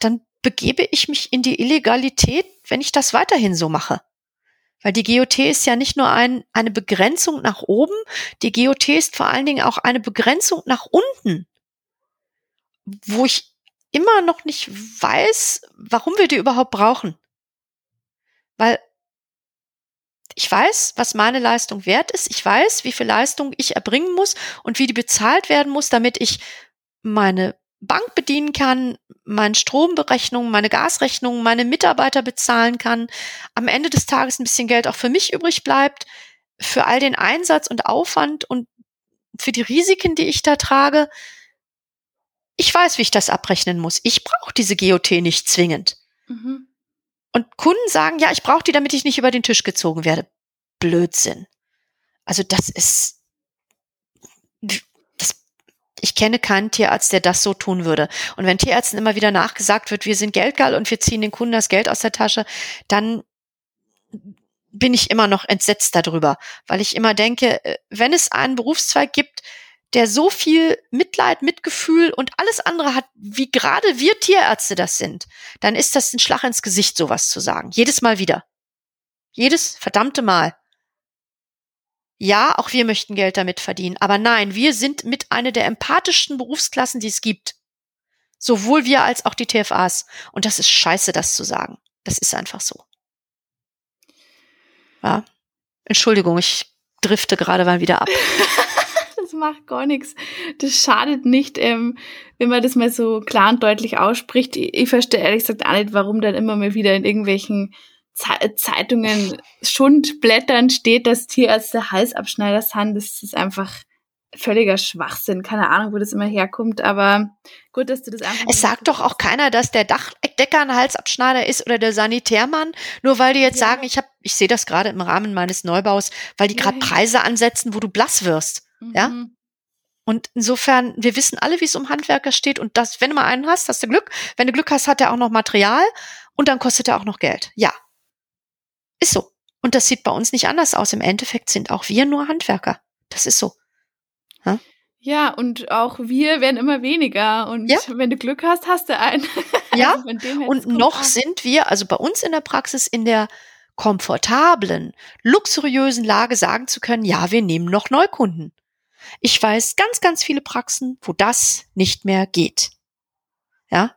dann begebe ich mich in die Illegalität, wenn ich das weiterhin so mache. Weil die GOT ist ja nicht nur ein, eine Begrenzung nach oben, die GOT ist vor allen Dingen auch eine Begrenzung nach unten, wo ich immer noch nicht weiß, warum wir die überhaupt brauchen. Weil ich weiß, was meine Leistung wert ist. Ich weiß, wie viel Leistung ich erbringen muss und wie die bezahlt werden muss, damit ich meine Bank bedienen kann, meine Stromberechnungen, meine Gasrechnungen, meine Mitarbeiter bezahlen kann, am Ende des Tages ein bisschen Geld auch für mich übrig bleibt, für all den Einsatz und Aufwand und für die Risiken, die ich da trage. Ich weiß, wie ich das abrechnen muss. Ich brauche diese GOT nicht zwingend. Mhm. Und Kunden sagen, ja, ich brauche die, damit ich nicht über den Tisch gezogen werde. Blödsinn. Also das ist, ich kenne keinen Tierarzt, der das so tun würde. Und wenn Tierärzten immer wieder nachgesagt wird, wir sind geldgeil und wir ziehen den Kunden das Geld aus der Tasche, dann bin ich immer noch entsetzt darüber, weil ich immer denke, äh, wenn es einen Berufszweig gibt, der so viel Mitleid, Mitgefühl und alles andere hat, wie gerade wir Tierärzte das sind, dann ist das ein Schlag ins Gesicht, sowas zu sagen. Jedes Mal wieder. Jedes verdammte Mal. Ja, auch wir möchten Geld damit verdienen. Aber nein, wir sind mit einer der empathischsten Berufsklassen, die es gibt. Sowohl wir als auch die TFAs. Und das ist scheiße, das zu sagen. Das ist einfach so. Ja. Entschuldigung, ich drifte gerade mal wieder ab. (laughs) macht gar nichts. Das schadet nicht, ähm, wenn man das mal so klar und deutlich ausspricht. Ich, ich verstehe ehrlich gesagt auch nicht, warum dann immer mal wieder in irgendwelchen Zeitungen Schundblättern steht, dass Tierärzte Halsabschneider sind. Das ist einfach völliger Schwachsinn. Keine Ahnung, wo das immer herkommt, aber gut, dass du das einfach. Es sagt doch auch keiner, dass der Dachdecker ein Halsabschneider ist oder der Sanitärmann, nur weil die jetzt ja. sagen, ich habe, ich sehe das gerade im Rahmen meines Neubaus, weil die gerade Preise ansetzen, wo du blass wirst. Mhm. Ja? Und insofern, wir wissen alle, wie es um Handwerker steht und das, wenn du mal einen hast, hast du Glück. Wenn du Glück hast, hat er auch noch Material und dann kostet er auch noch Geld. Ja. Ist so. Und das sieht bei uns nicht anders aus. Im Endeffekt sind auch wir nur Handwerker. Das ist so. Ja, ja und auch wir werden immer weniger. Und ja. wenn du Glück hast, hast du einen. (laughs) Ja, also und noch an. sind wir, also bei uns in der Praxis, in der komfortablen, luxuriösen Lage sagen zu können, ja, wir nehmen noch Neukunden. Ich weiß ganz, ganz viele Praxen, wo das nicht mehr geht. Ja.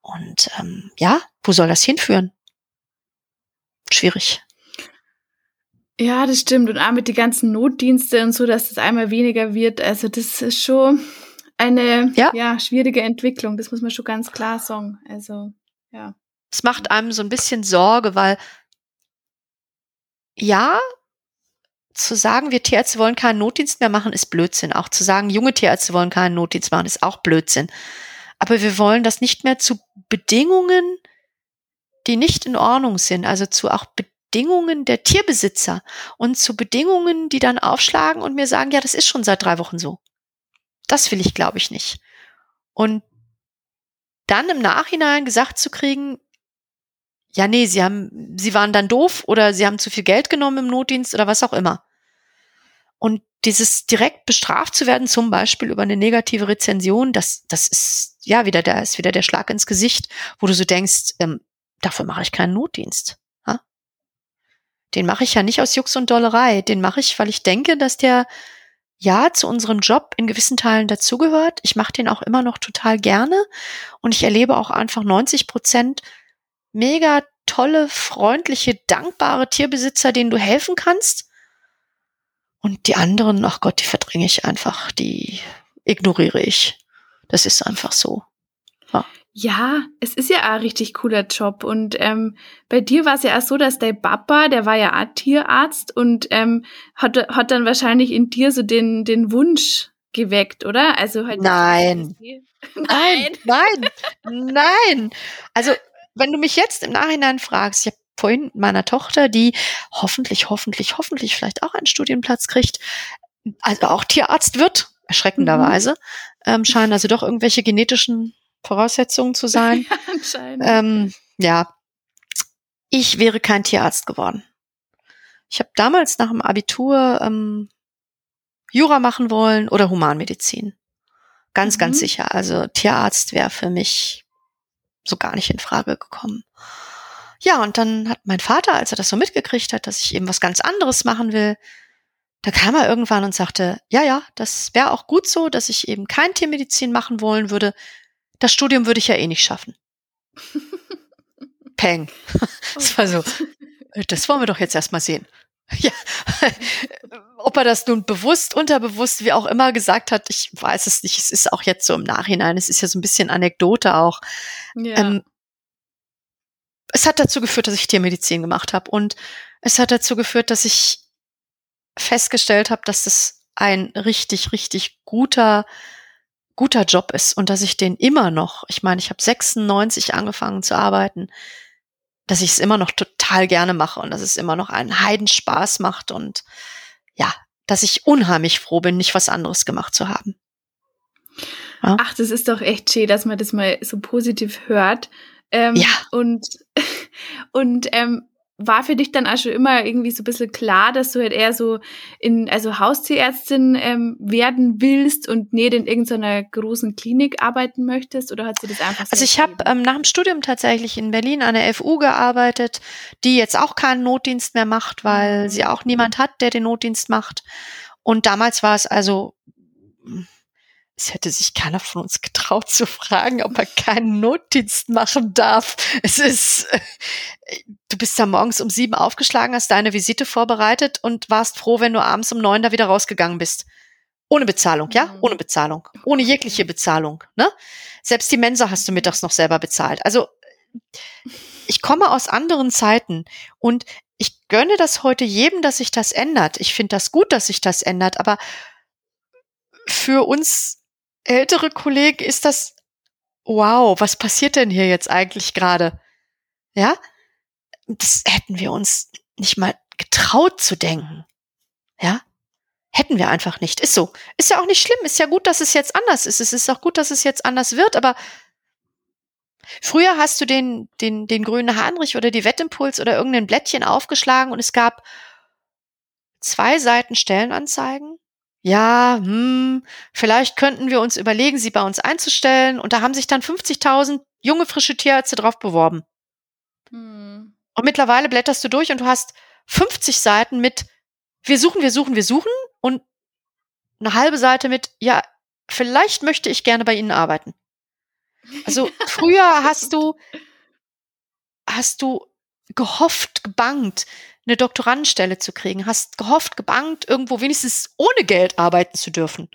Und ähm, ja, wo soll das hinführen? Schwierig. Ja, das stimmt. Und auch mit den ganzen Notdienste und so, dass das einmal weniger wird. Also das ist schon eine ja. ja schwierige Entwicklung. Das muss man schon ganz klar sagen. Also ja. Es macht einem so ein bisschen Sorge, weil ja, zu sagen, wir Tierärzte wollen keinen Notdienst mehr machen, ist Blödsinn. Auch zu sagen, junge Tierärzte wollen keinen Notdienst machen, ist auch Blödsinn. Aber wir wollen das nicht mehr zu Bedingungen, die nicht in Ordnung sind, also zu auch Bedingungen der Tierbesitzer und zu Bedingungen, die dann aufschlagen und mir sagen, ja, das ist schon seit drei Wochen so. Das will ich, glaube ich, nicht. Und dann im Nachhinein gesagt zu kriegen, ja, nee, sie haben, sie waren dann doof oder sie haben zu viel Geld genommen im Notdienst oder was auch immer. Und dieses direkt bestraft zu werden, zum Beispiel über eine negative Rezension, das, das ist ja wieder der, ist wieder der Schlag ins Gesicht, wo du so denkst, ähm, dafür mache ich keinen Notdienst. Ha? Den mache ich ja nicht aus Jux und Dollerei. Den mache ich, weil ich denke, dass der ja zu unserem Job in gewissen Teilen dazugehört. Ich mache den auch immer noch total gerne und ich erlebe auch einfach 90 Prozent mega tolle, freundliche, dankbare Tierbesitzer, denen du helfen kannst. Und die anderen, ach Gott, die verdränge ich einfach, die ignoriere ich. Das ist einfach so. Ja. Ja, es ist ja ein richtig cooler Job. Und ähm, bei dir war es ja auch so, dass dein Papa, der war ja auch Tierarzt und ähm, hat, hat dann wahrscheinlich in dir so den, den Wunsch geweckt, oder? Also halt. (laughs) Nein. nein. Nein, nein, Also, wenn du mich jetzt im Nachhinein fragst, ich habe vorhin meiner Tochter, die hoffentlich, hoffentlich, hoffentlich vielleicht auch einen Studienplatz kriegt, also auch Tierarzt wird, erschreckenderweise, mhm. ähm, scheinen also doch irgendwelche genetischen Voraussetzungen zu sein. (laughs) ja, anscheinend. Ähm, ja, ich wäre kein Tierarzt geworden. Ich habe damals nach dem Abitur ähm, Jura machen wollen oder Humanmedizin. Ganz, mhm. ganz sicher. Also Tierarzt wäre für mich so gar nicht in Frage gekommen. Ja, und dann hat mein Vater, als er das so mitgekriegt hat, dass ich eben was ganz anderes machen will, da kam er irgendwann und sagte, ja, ja, das wäre auch gut so, dass ich eben kein Tiermedizin machen wollen würde, das Studium würde ich ja eh nicht schaffen. Peng. (laughs) Das war so, das wollen wir doch jetzt erstmal sehen. (laughs) Ja, ob er das nun bewusst, unterbewusst, wie auch immer gesagt hat, ich weiß es nicht. Es ist auch jetzt so im Nachhinein. Es ist ja so ein bisschen Anekdote auch. Ja. Ähm, es hat dazu geführt, dass ich Tiermedizin gemacht habe und es hat dazu geführt, dass ich festgestellt habe, dass das ein richtig, richtig guter guter Job ist und dass ich den immer noch, ich meine, ich habe 96 angefangen zu arbeiten, dass ich es immer noch total gerne mache und dass es immer noch einen Heidenspaß macht und ja, dass ich unheimlich froh bin, nicht was anderes gemacht zu haben. Ja? Ach, das ist doch echt schön, dass man das mal so positiv hört. Ähm, ja. Und, (laughs) und ähm, war für dich dann auch schon immer irgendwie so ein bisschen klar, dass du halt eher so in, also Haustierärztin ähm, werden willst und nicht in irgendeiner großen Klinik arbeiten möchtest? Oder hat sie das einfach so Also ich habe ähm, nach dem Studium tatsächlich in Berlin an der FU gearbeitet, die jetzt auch keinen Notdienst mehr macht, weil mhm. sie auch niemand hat, der den Notdienst macht. Und damals war es also es hätte sich keiner von uns getraut zu fragen, ob er keinen Notdienst machen darf. Es ist, äh, du bist ja morgens um sieben aufgeschlagen, hast deine Visite vorbereitet und warst froh, wenn du abends um neun da wieder rausgegangen bist. Ohne Bezahlung, ja? Mhm. Ohne Bezahlung. Ohne jegliche Bezahlung, ne? Selbst die Mensa hast du mittags noch selber bezahlt. Also, ich komme aus anderen Zeiten und ich gönne das heute jedem, dass sich das ändert. Ich finde das gut, dass sich das ändert, aber für uns ältere Kollegen ist das, wow, was passiert denn hier jetzt eigentlich gerade? Ja, das hätten wir uns nicht mal getraut zu denken. Ja, hätten wir einfach nicht. Ist so. Ist ja auch nicht schlimm. Ist ja gut, dass es jetzt anders ist. Es ist auch gut, dass es jetzt anders wird, aber früher hast du den, den, den grünen Hahnrich oder die Wettimpuls oder irgendein Blättchen aufgeschlagen und es gab zwei Seiten Stellenanzeigen ja, hm, vielleicht könnten wir uns überlegen, sie bei uns einzustellen. Und da haben sich dann 50.000 junge, frische Tierärzte drauf beworben. Hm. Und mittlerweile blätterst du durch und du hast 50 Seiten mit, wir suchen, wir suchen, wir suchen und eine halbe Seite mit, ja, vielleicht möchte ich gerne bei Ihnen arbeiten. Also (laughs) früher hast du, hast du gehofft, gebangt, eine Doktorandenstelle zu kriegen, hast gehofft, gebangt, irgendwo wenigstens ohne Geld arbeiten zu dürfen.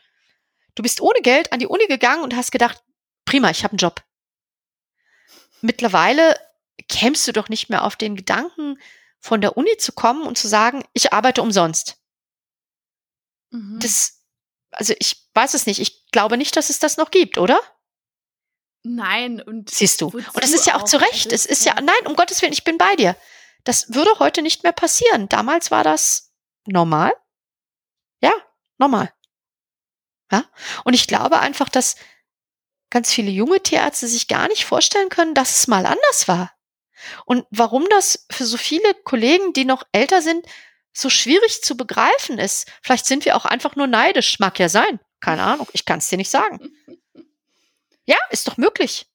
Du bist ohne Geld an die Uni gegangen und hast gedacht, prima, ich habe einen Job. Mittlerweile kämst du doch nicht mehr auf den Gedanken, von der Uni zu kommen und zu sagen, ich arbeite umsonst. Mhm. Das, also ich weiß es nicht. Ich glaube nicht, dass es das noch gibt, oder? Nein, und siehst du. Und es ist ja auch zu Recht. Es ist ja, nein, um Gottes Willen, ich bin bei dir. Das würde heute nicht mehr passieren. Damals war das normal. Ja, normal. Ja? Und ich glaube einfach, dass ganz viele junge Tierärzte sich gar nicht vorstellen können, dass es mal anders war. Und warum das für so viele Kollegen, die noch älter sind, so schwierig zu begreifen ist. Vielleicht sind wir auch einfach nur neidisch. Mag ja sein. Keine Ahnung. Ich kann es dir nicht sagen. (laughs) Ja, ist doch möglich.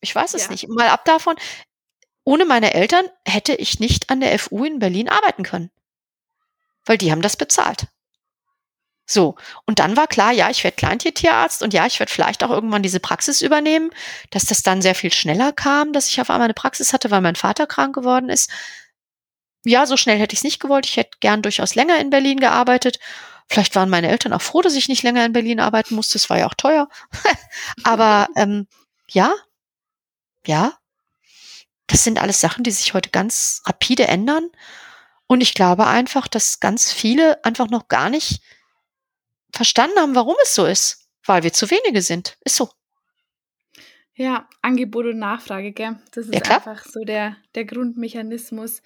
Ich weiß es ja. nicht. Mal ab davon, ohne meine Eltern hätte ich nicht an der FU in Berlin arbeiten können. Weil die haben das bezahlt. So, und dann war klar, ja, ich werde Kleintiertierarzt und ja, ich werde vielleicht auch irgendwann diese Praxis übernehmen, dass das dann sehr viel schneller kam, dass ich auf einmal eine Praxis hatte, weil mein Vater krank geworden ist. Ja, so schnell hätte ich es nicht gewollt. Ich hätte gern durchaus länger in Berlin gearbeitet. Vielleicht waren meine Eltern auch froh, dass ich nicht länger in Berlin arbeiten musste. Es war ja auch teuer. (laughs) Aber ähm, ja, ja, das sind alles Sachen, die sich heute ganz rapide ändern. Und ich glaube einfach, dass ganz viele einfach noch gar nicht verstanden haben, warum es so ist. Weil wir zu wenige sind. Ist so. Ja, Angebot und Nachfrage, gell? Das ist ja, einfach so der, der Grundmechanismus.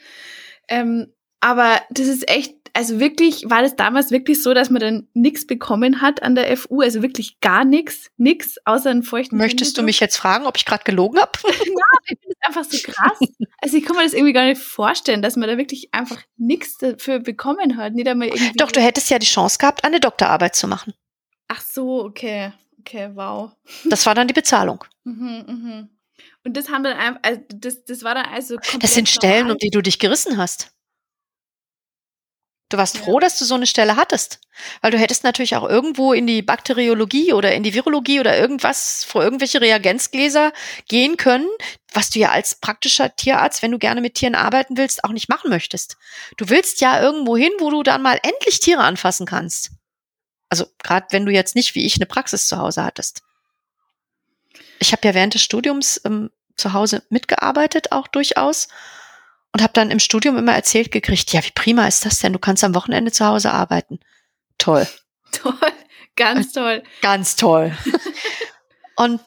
Ähm, aber das ist echt, also wirklich, war das damals wirklich so, dass man dann nichts bekommen hat an der FU, also wirklich gar nichts, nichts außer einen feuchten Möchtest Händedruck? du mich jetzt fragen, ob ich gerade gelogen habe? (laughs) ja, ich finde das einfach so krass. Also ich kann mir das irgendwie gar nicht vorstellen, dass man da wirklich einfach nichts dafür bekommen hat. Nicht einmal irgendwie Doch, du hättest ja die Chance gehabt, eine Doktorarbeit zu machen. Ach so, okay. Okay, wow. (laughs) Das war dann die Bezahlung. Mhm, mhm. Und das haben dann einfach, also das, das war dann also Das sind Stellen, um die du dich gerissen hast. Du warst froh, dass du so eine Stelle hattest. Weil du hättest natürlich auch irgendwo in die Bakteriologie oder in die Virologie oder irgendwas vor irgendwelche Reagenzgläser gehen können, was du ja als praktischer Tierarzt, wenn du gerne mit Tieren arbeiten willst, auch nicht machen möchtest. Du willst ja irgendwo hin, wo du dann mal endlich Tiere anfassen kannst. Also gerade wenn du jetzt nicht wie ich eine Praxis zu Hause hattest. Ich habe ja während des Studiums ähm, zu Hause mitgearbeitet, auch durchaus und habe dann im Studium immer erzählt gekriegt, ja, wie prima ist das denn? Du kannst am Wochenende zu Hause arbeiten. Toll. (laughs) Toll, ganz toll. Ganz (laughs) toll. und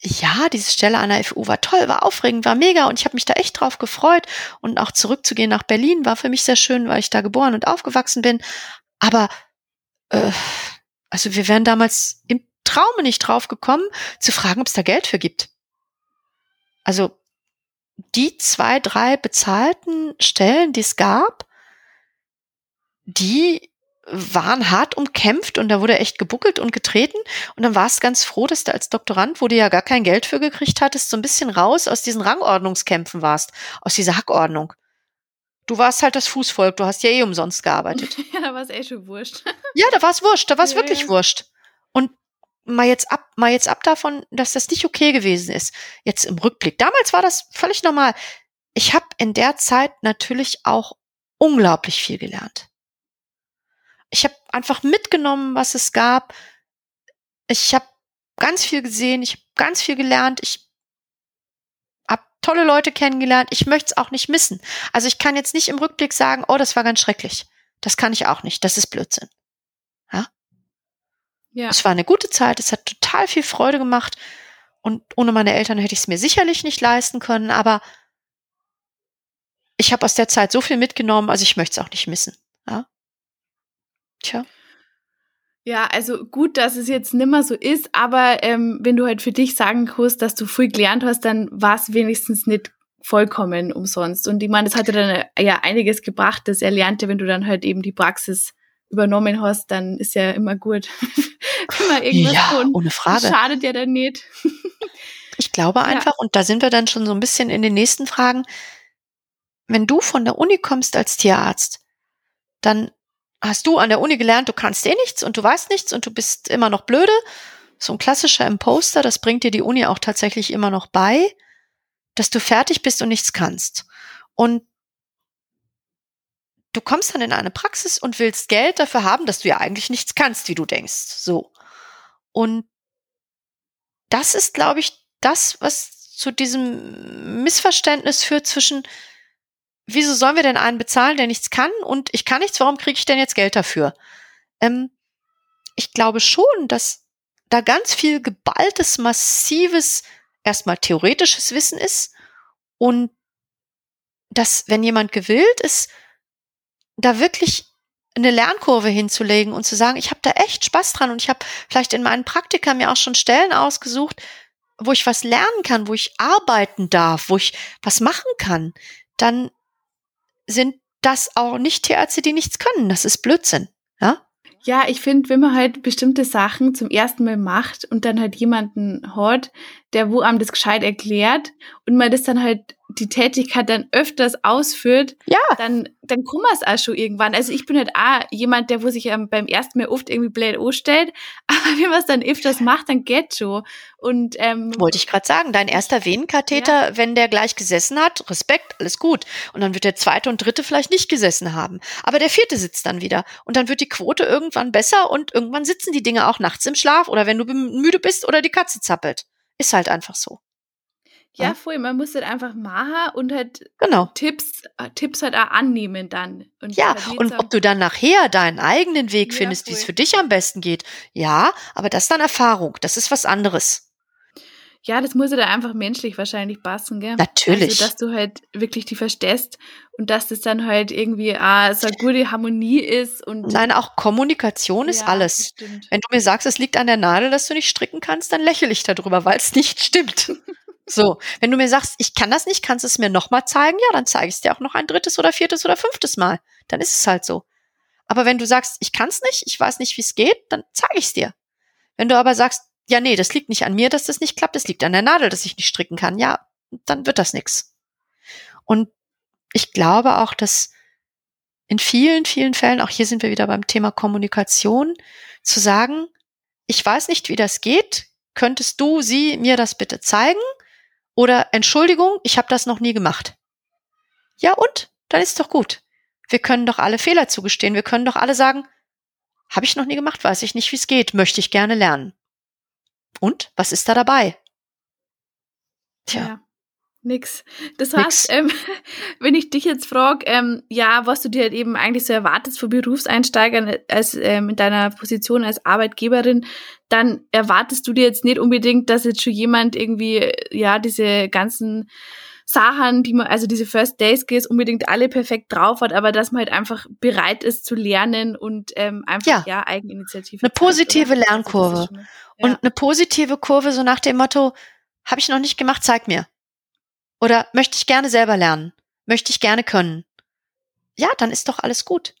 ja, diese Stelle an der FU war toll, war aufregend, war mega und ich habe mich da echt drauf gefreut und auch zurückzugehen nach Berlin war für mich sehr schön, weil ich da geboren und aufgewachsen bin. Aber äh, also wir wären damals im Traume nicht drauf gekommen, zu fragen, ob es da Geld für gibt. Also die zwei, drei bezahlten Stellen, die es gab, die waren hart umkämpft und da wurde echt gebuckelt und getreten. Und dann war es ganz froh, dass du als Doktorand, wo du ja gar kein Geld für gekriegt hattest, so ein bisschen raus aus diesen Rangordnungskämpfen warst, aus dieser Hackordnung. Du warst halt das Fußvolk, du hast ja eh umsonst gearbeitet. (laughs) Ja, da war es eh schon wurscht. Ja, da war es wurscht, da war es ja, wirklich ja. wurscht. Und mal jetzt ab, mal jetzt ab davon, dass das nicht okay gewesen ist. Jetzt im Rückblick. Damals war das völlig normal. Ich habe in der Zeit natürlich auch unglaublich viel gelernt. Ich habe einfach mitgenommen, was es gab. Ich habe ganz viel gesehen, ich habe ganz viel gelernt, ich habe tolle Leute kennengelernt. Ich möchte es auch nicht missen. Also ich kann jetzt nicht im Rückblick sagen, oh, das war ganz schrecklich. Das kann ich auch nicht. Das ist Blödsinn. Ja? Ja. Es war eine gute Zeit, es hat total viel Freude gemacht und ohne meine Eltern hätte ich es mir sicherlich nicht leisten können, aber ich habe aus der Zeit so viel mitgenommen, also ich möchte es auch nicht missen. Ja? Tja. Ja, also gut, dass es jetzt nimmer so ist, aber ähm, wenn du halt für dich sagen kannst, dass du viel gelernt hast, dann war es wenigstens nicht vollkommen umsonst. Und ich meine, das hat dir dann ja einiges gebracht, das Erlernte, wenn du dann halt eben die Praxis übernommen hast, dann ist ja immer gut. (laughs) Wenn man irgendwas ja, tun. ohne Frage. Schadet ja dann nicht. ich glaube (laughs) einfach, ja. und da sind wir dann schon so ein bisschen in den nächsten Fragen, wenn du von der Uni kommst als Tierarzt, dann hast du an der Uni gelernt, du kannst eh nichts und du weißt nichts und du bist immer noch blöde. So ein klassischer Imposter, das bringt dir die Uni auch tatsächlich immer noch bei, dass du fertig bist und nichts kannst. Und du kommst dann in eine Praxis und willst Geld dafür haben, dass du ja eigentlich nichts kannst, wie du denkst. So. Und das ist, glaube ich, das, was zu diesem Missverständnis führt zwischen, wieso sollen wir denn einen bezahlen, der nichts kann und ich kann nichts, warum kriege ich denn jetzt Geld dafür? Ähm, ich glaube schon, dass da ganz viel geballtes, massives, erstmal theoretisches Wissen ist und dass, wenn jemand gewillt ist, da wirklich eine Lernkurve hinzulegen und zu sagen, ich habe da echt Spaß dran und ich habe vielleicht in meinen Praktika mir auch schon Stellen ausgesucht, wo ich was lernen kann, wo ich arbeiten darf, wo ich was machen kann, dann sind das auch nicht Tierärzte, die nichts können. Das ist Blödsinn. Ja? Ja, ich finde, wenn man halt bestimmte Sachen zum ersten Mal macht und dann halt jemanden hat, der wo einem das gescheit erklärt und man das dann halt die Tätigkeit dann öfters ausführt, ja. dann, dann kommen wir es auch schon irgendwann. Also ich bin halt auch jemand, der wo sich ähm, beim ersten Mal oft irgendwie blöd anstellt, (laughs) aber wenn man es dann öfters macht, dann geht schon. Und ähm, wollte ich gerade sagen, dein erster Venenkatheter, ja. wenn der gleich gesessen hat, Respekt, alles gut. Und dann wird der zweite und dritte vielleicht nicht gesessen haben. Aber der vierte sitzt dann wieder. Und dann wird die Quote irgendwann besser und irgendwann sitzen die Dinge auch nachts im Schlaf oder wenn du müde bist oder die Katze zappelt. Ist halt einfach so. Ja, voll. Man muss halt einfach machen und halt genau. Tipps, äh, Tipps halt auch annehmen dann. Und ja, und ob du dann nachher deinen eigenen Weg ja, findest, wie es für dich am besten geht. Ja, aber das ist dann Erfahrung. Das ist was anderes. Ja, das muss ja da einfach menschlich wahrscheinlich passen, gell? Natürlich. Also, dass du halt wirklich die verstehst und dass das dann halt irgendwie ah, so eine gute Harmonie ist und. Nein, auch Kommunikation ist ja, alles. Wenn du mir sagst, es liegt an der Nadel, dass du nicht stricken kannst, dann lächle ich darüber, weil es nicht stimmt. (laughs) So, wenn du mir sagst, ich kann das nicht, kannst du es mir nochmal zeigen, ja, dann zeige ich es dir auch noch ein drittes oder viertes oder fünftes Mal. Dann ist es halt so. Aber wenn du sagst, ich kann es nicht, ich weiß nicht, wie es geht, dann zeige ich es dir. Wenn du aber sagst, ja, nee, das liegt nicht an mir, dass das nicht klappt, das liegt an der Nadel, dass ich nicht stricken kann, ja, dann wird das nix. Und ich glaube auch, dass in vielen, vielen Fällen, auch hier sind wir wieder beim Thema Kommunikation, zu sagen, ich weiß nicht, wie das geht, könntest du, sie mir das bitte zeigen? Oder Entschuldigung, ich habe das noch nie gemacht. Ja und? Dann ist doch gut. Wir können doch alle Fehler zugestehen. Wir können doch alle sagen, habe ich noch nie gemacht, weiß ich nicht, wie es geht, möchte ich gerne lernen. Und was ist da dabei? Tja. Ja, nix. Das nix. heißt, ähm, (laughs) wenn ich dich jetzt frage, ähm, ja, was du dir halt eben eigentlich so erwartest von Berufseinsteigern als ähm, in deiner Position als Arbeitgeberin, dann erwartest du dir jetzt nicht unbedingt, dass jetzt schon jemand irgendwie, ja, diese ganzen Sachen, die man, also diese First Day Skills unbedingt alle perfekt drauf hat, aber dass man halt einfach bereit ist zu lernen und ähm, einfach ja, ja Eigeninitiative. Eine positive zeigt, Lernkurve. ja. Und eine positive Kurve, so nach dem Motto, habe ich noch nicht gemacht, zeig mir. Oder möchte ich gerne selber lernen? Möchte ich gerne können? Ja, dann ist doch alles gut.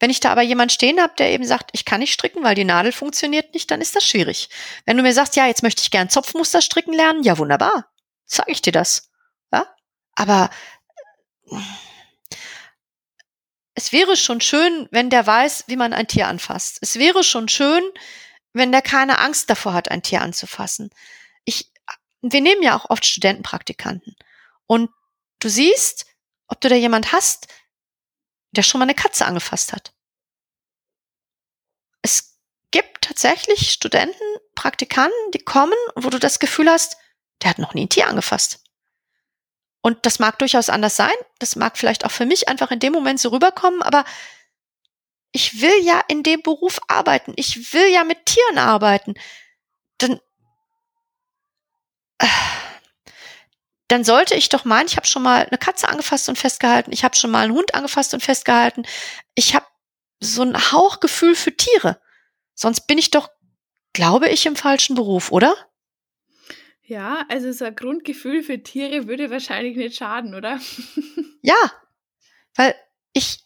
Wenn ich da aber jemand stehen habe, der eben sagt, ich kann nicht stricken, weil die Nadel funktioniert nicht, dann ist das schwierig. Wenn du mir sagst, ja, jetzt möchte ich gern Zopfmuster stricken lernen, ja, wunderbar. Sag ich dir das. Aber es wäre schon schön, wenn der weiß, wie man ein Tier anfasst. Es wäre schon schön, wenn der keine Angst davor hat, ein Tier anzufassen. Ich, wir nehmen ja auch oft Studentenpraktikanten. Und du siehst, ob du da jemand hast, der schon mal eine Katze angefasst hat. Es gibt tatsächlich Studenten, Praktikanten, die kommen, wo du das Gefühl hast, der hat noch nie ein Tier angefasst. Und das mag durchaus anders sein. Das mag vielleicht auch für mich einfach in dem Moment so rüberkommen, aber ich will ja in dem Beruf arbeiten. Ich will ja mit Tieren arbeiten. Dann, äh, dann sollte ich doch meinen, ich habe schon mal eine Katze angefasst und festgehalten, ich habe schon mal einen Hund angefasst und festgehalten. Ich habe so ein Hauchgefühl für Tiere. Sonst bin ich doch, glaube ich, im falschen Beruf, oder? Ja, also so ein Grundgefühl für Tiere würde wahrscheinlich nicht schaden, oder? (laughs) ja, weil ich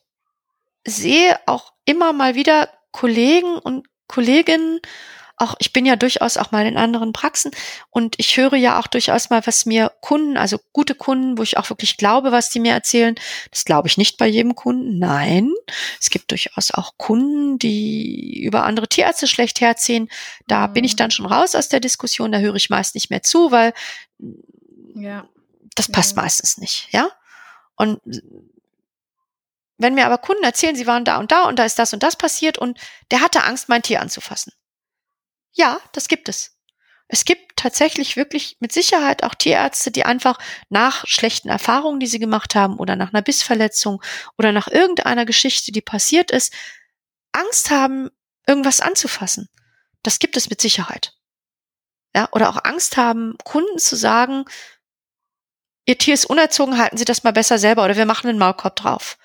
sehe auch immer mal wieder Kollegen und Kolleginnen, auch ich bin ja durchaus auch mal in anderen Praxen und ich höre ja auch durchaus mal, was mir Kunden, also gute Kunden, wo ich auch wirklich glaube, was die mir erzählen. Das glaube ich nicht bei jedem Kunden. Nein, es gibt durchaus auch Kunden, die über andere Tierärzte schlecht herziehen. Da mhm. bin ich mhm. dann schon raus aus der Diskussion. Da höre ich meist nicht mehr zu, weil ja. das passt ja. meistens nicht. Ja. Und wenn mir aber Kunden erzählen, sie waren da und da und da ist das und das passiert und der hatte Angst, mein Tier anzufassen. Ja, das gibt es. Es gibt tatsächlich wirklich mit Sicherheit auch Tierärzte, die einfach nach schlechten Erfahrungen, die sie gemacht haben oder nach einer Bissverletzung oder nach irgendeiner Geschichte, die passiert ist, Angst haben, irgendwas anzufassen. Das gibt es mit Sicherheit. Ja, oder auch Angst haben, Kunden zu sagen, Ihr Tier ist unerzogen, halten Sie das mal besser selber oder wir machen einen Maulkorb drauf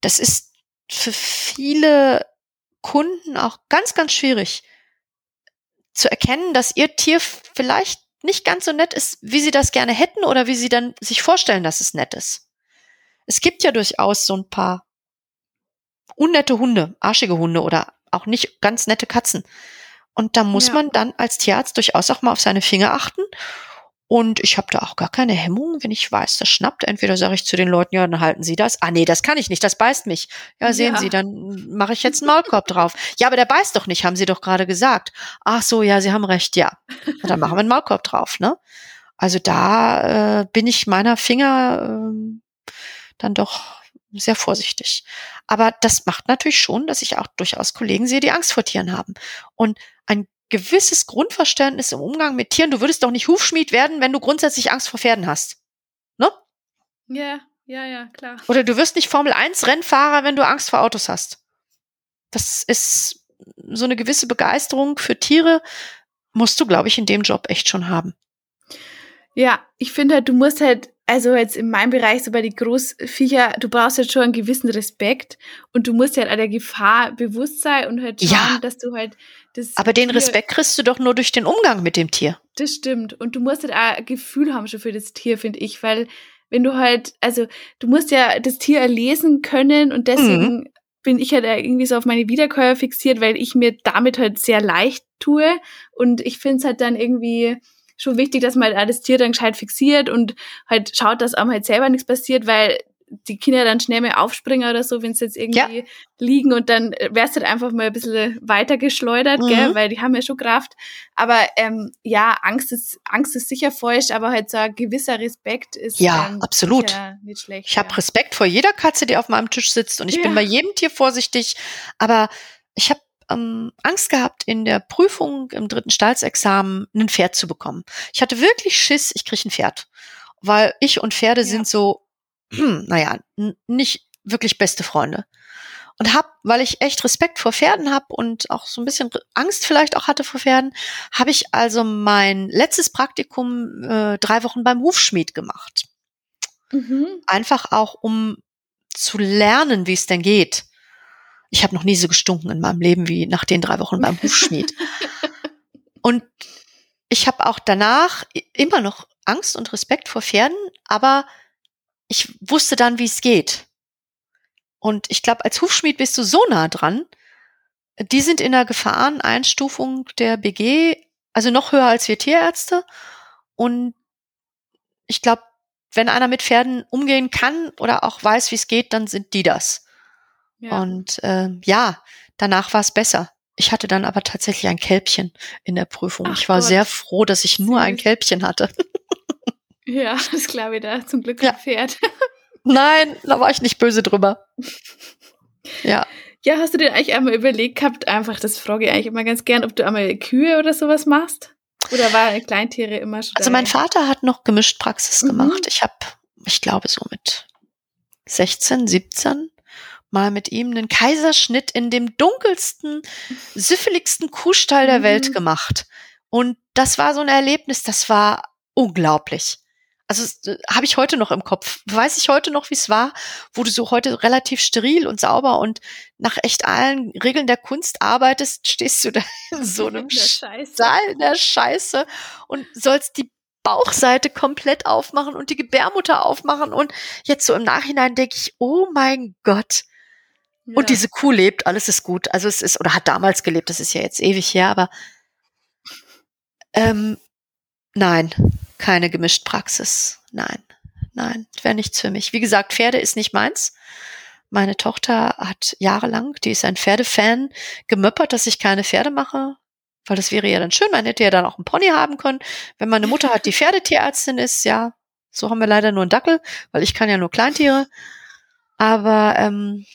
das ist für viele Kunden auch ganz, ganz schwierig zu erkennen, dass ihr Tier vielleicht nicht ganz so nett ist, wie sie das gerne hätten oder wie sie dann sich vorstellen, dass es nett ist. Es gibt ja durchaus so ein paar unnette Hunde, arschige Hunde oder auch nicht ganz nette Katzen. Und da muss Ja. man dann als Tierarzt durchaus auch mal auf seine Finger achten. Und ich habe da auch gar keine Hemmung, wenn ich weiß, das schnappt. Entweder sage ich zu den Leuten, ja, dann halten Sie das. Ah, nee, das kann ich nicht, das beißt mich. Ja, sehen Ja. Sie, dann mache ich jetzt einen Maulkorb drauf. Ja, aber der beißt doch nicht, haben Sie doch gerade gesagt. Ach so, ja, Sie haben recht, ja. Na, dann machen wir einen Maulkorb drauf, ne? Also da äh, bin ich meiner Finger ähm, dann doch sehr vorsichtig. Aber das macht natürlich schon, dass ich auch durchaus Kollegen sehe, die Angst vor Tieren haben. Und ein gewisses Grundverständnis im Umgang mit Tieren. Du würdest doch nicht Hufschmied werden, wenn du grundsätzlich Angst vor Pferden hast. Ne? Ja, ja, ja, klar. Oder du wirst nicht Formel 1 Rennfahrer, wenn du Angst vor Autos hast. Das ist so eine gewisse Begeisterung für Tiere musst du, glaube ich, in dem Job echt schon haben. Ja, ich finde halt, du musst halt, also jetzt in meinem Bereich, so bei den Großviecher, du brauchst halt schon einen gewissen Respekt und du musst halt an der Gefahr bewusst sein und halt schauen, Ja. dass du halt das. Aber den Tier- Respekt kriegst du doch nur durch den Umgang mit dem Tier. Das stimmt. Und du musst halt auch ein Gefühl haben schon für das Tier, finde ich, weil wenn du halt, also du musst ja das Tier erlesen können und deswegen bin ich halt irgendwie so auf meine Wiederkäuer fixiert, weil ich mir damit halt sehr leicht tue und ich finde es halt dann irgendwie schon wichtig, dass man halt das Tier dann gescheit fixiert und halt schaut, dass einem halt selber nichts passiert, weil die Kinder dann schnell mal aufspringen oder so, wenn sie jetzt irgendwie liegen und dann wärst du halt einfach mal ein bisschen weiter geschleudert, Mhm. gell, weil die haben ja schon Kraft. Aber ähm, ja, Angst ist, Angst ist sicher falsch, aber halt so ein gewisser Respekt ist Ja, ähm, absolut. nicht schlecht. Ich habe ja. Respekt vor jeder Katze, die auf meinem Tisch sitzt und ich bin Ja. bei jedem Tier vorsichtig. Aber ich habe ähm, Angst gehabt, in der Prüfung im dritten Staatsexamen ein Pferd zu bekommen. Ich hatte wirklich Schiss, ich kriege ein Pferd. Weil ich und Pferde Ja. sind so, hm, naja, nicht wirklich beste Freunde. Und hab, weil ich echt Respekt vor Pferden habe und auch so ein bisschen Angst vielleicht auch hatte vor Pferden, habe ich also mein letztes Praktikum äh, drei Wochen beim Hufschmied gemacht Mhm. einfach auch um zu lernen, wie es denn geht. Ich habe noch nie so gestunken in meinem Leben wie nach den drei Wochen beim Hufschmied. (laughs) und ich habe auch danach immer noch Angst und Respekt vor Pferden, aber ich wusste dann, wie es geht. Und ich glaube, als Hufschmied bist du so nah dran. Die sind in der Gefahreneinstufung der BG, also noch höher als wir Tierärzte. Und ich glaube, wenn einer mit Pferden umgehen kann oder auch weiß, wie es geht, dann sind die das. Ja. Und ähm, ja, danach war es besser. Ich hatte dann aber tatsächlich ein Kälbchen in der Prüfung. Ach ich war Gott. sehr froh, dass ich nur ein. Kälbchen hatte. (laughs) ja, (laughs) das glaube ich da. Zum Glück Ja. ein Pferd. (laughs) Nein, da war ich nicht böse drüber. Ja. Ja, hast du dir eigentlich einmal überlegt gehabt, einfach, das frage ich eigentlich immer ganz gern, ob du einmal Kühe oder sowas machst? Oder waren Kleintiere immer schon Also mein? Vater hat noch gemischt Praxis Mhm. gemacht. Ich habe, ich glaube, so mit 16, 17 mal mit ihm einen Kaiserschnitt in dem dunkelsten, süffeligsten Kuhstall der Mhm. Welt gemacht. Und das war so ein Erlebnis, das war unglaublich. Also äh, habe ich heute noch im Kopf. Weiß ich heute noch, wie es war, wo du so heute relativ steril und sauber und nach echt allen Regeln der Kunst arbeitest, stehst du da in so (laughs) einem. Saal in der Scheiße und sollst die Bauchseite komplett aufmachen und die Gebärmutter aufmachen. Und jetzt so im Nachhinein denke ich, oh mein Gott. Ja. Und diese Kuh lebt, alles ist gut. Also es ist, oder hat damals gelebt, das ist ja jetzt ewig her, aber ähm, nein, keine gemischt Praxis. Nein, nein, wäre nichts für mich. Wie gesagt, Pferde ist nicht meins. Meine Tochter hat jahrelang, die ist ein Pferdefan, gemöppert, dass ich keine Pferde mache. Weil das wäre ja dann schön, man hätte ja dann auch einen Pony haben können. Wenn meine Mutter hat, die Pferdetierärztin ist, ja, so haben wir leider nur einen Dackel, weil ich kann ja nur Kleintiere. Aber ähm,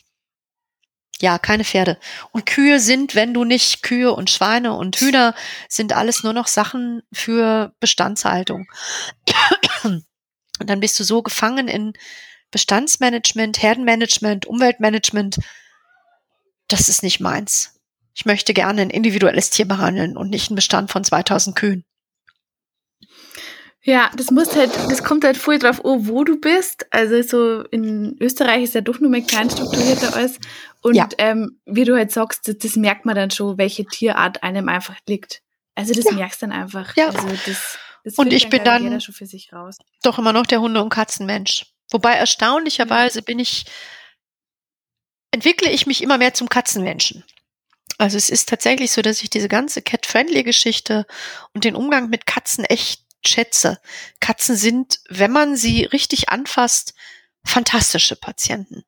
ja, keine Pferde. Und Kühe sind, wenn du nicht Kühe und Schweine und Hühner, sind alles nur noch Sachen für Bestandshaltung. Und dann bist du so gefangen in Bestandsmanagement, Herdenmanagement, Umweltmanagement. Das ist nicht meins. Ich möchte gerne ein individuelles Tier behandeln und nicht einen Bestand von 2000 Kühen. Ja, das muss halt, das kommt halt voll drauf, oh, wo du bist. Also so in Österreich ist ja doch nur mehr klein strukturierter alles. Und Ja. ähm, wie du halt sagst, das, das merkt man dann schon, welche Tierart einem einfach liegt. Also das Ja. merkst dann einfach. Ja. Also das, das Und ich bin glaub dann- schon für sich raus. Doch immer noch der Hunde- und Katzenmensch. Wobei erstaunlicherweise bin ich, entwickle ich mich immer mehr zum Katzenmenschen. Also es ist tatsächlich so, dass ich diese ganze Cat-Friendly-Geschichte und den Umgang mit Katzen echt schätze. Katzen sind, wenn man sie richtig anfasst, fantastische Patienten.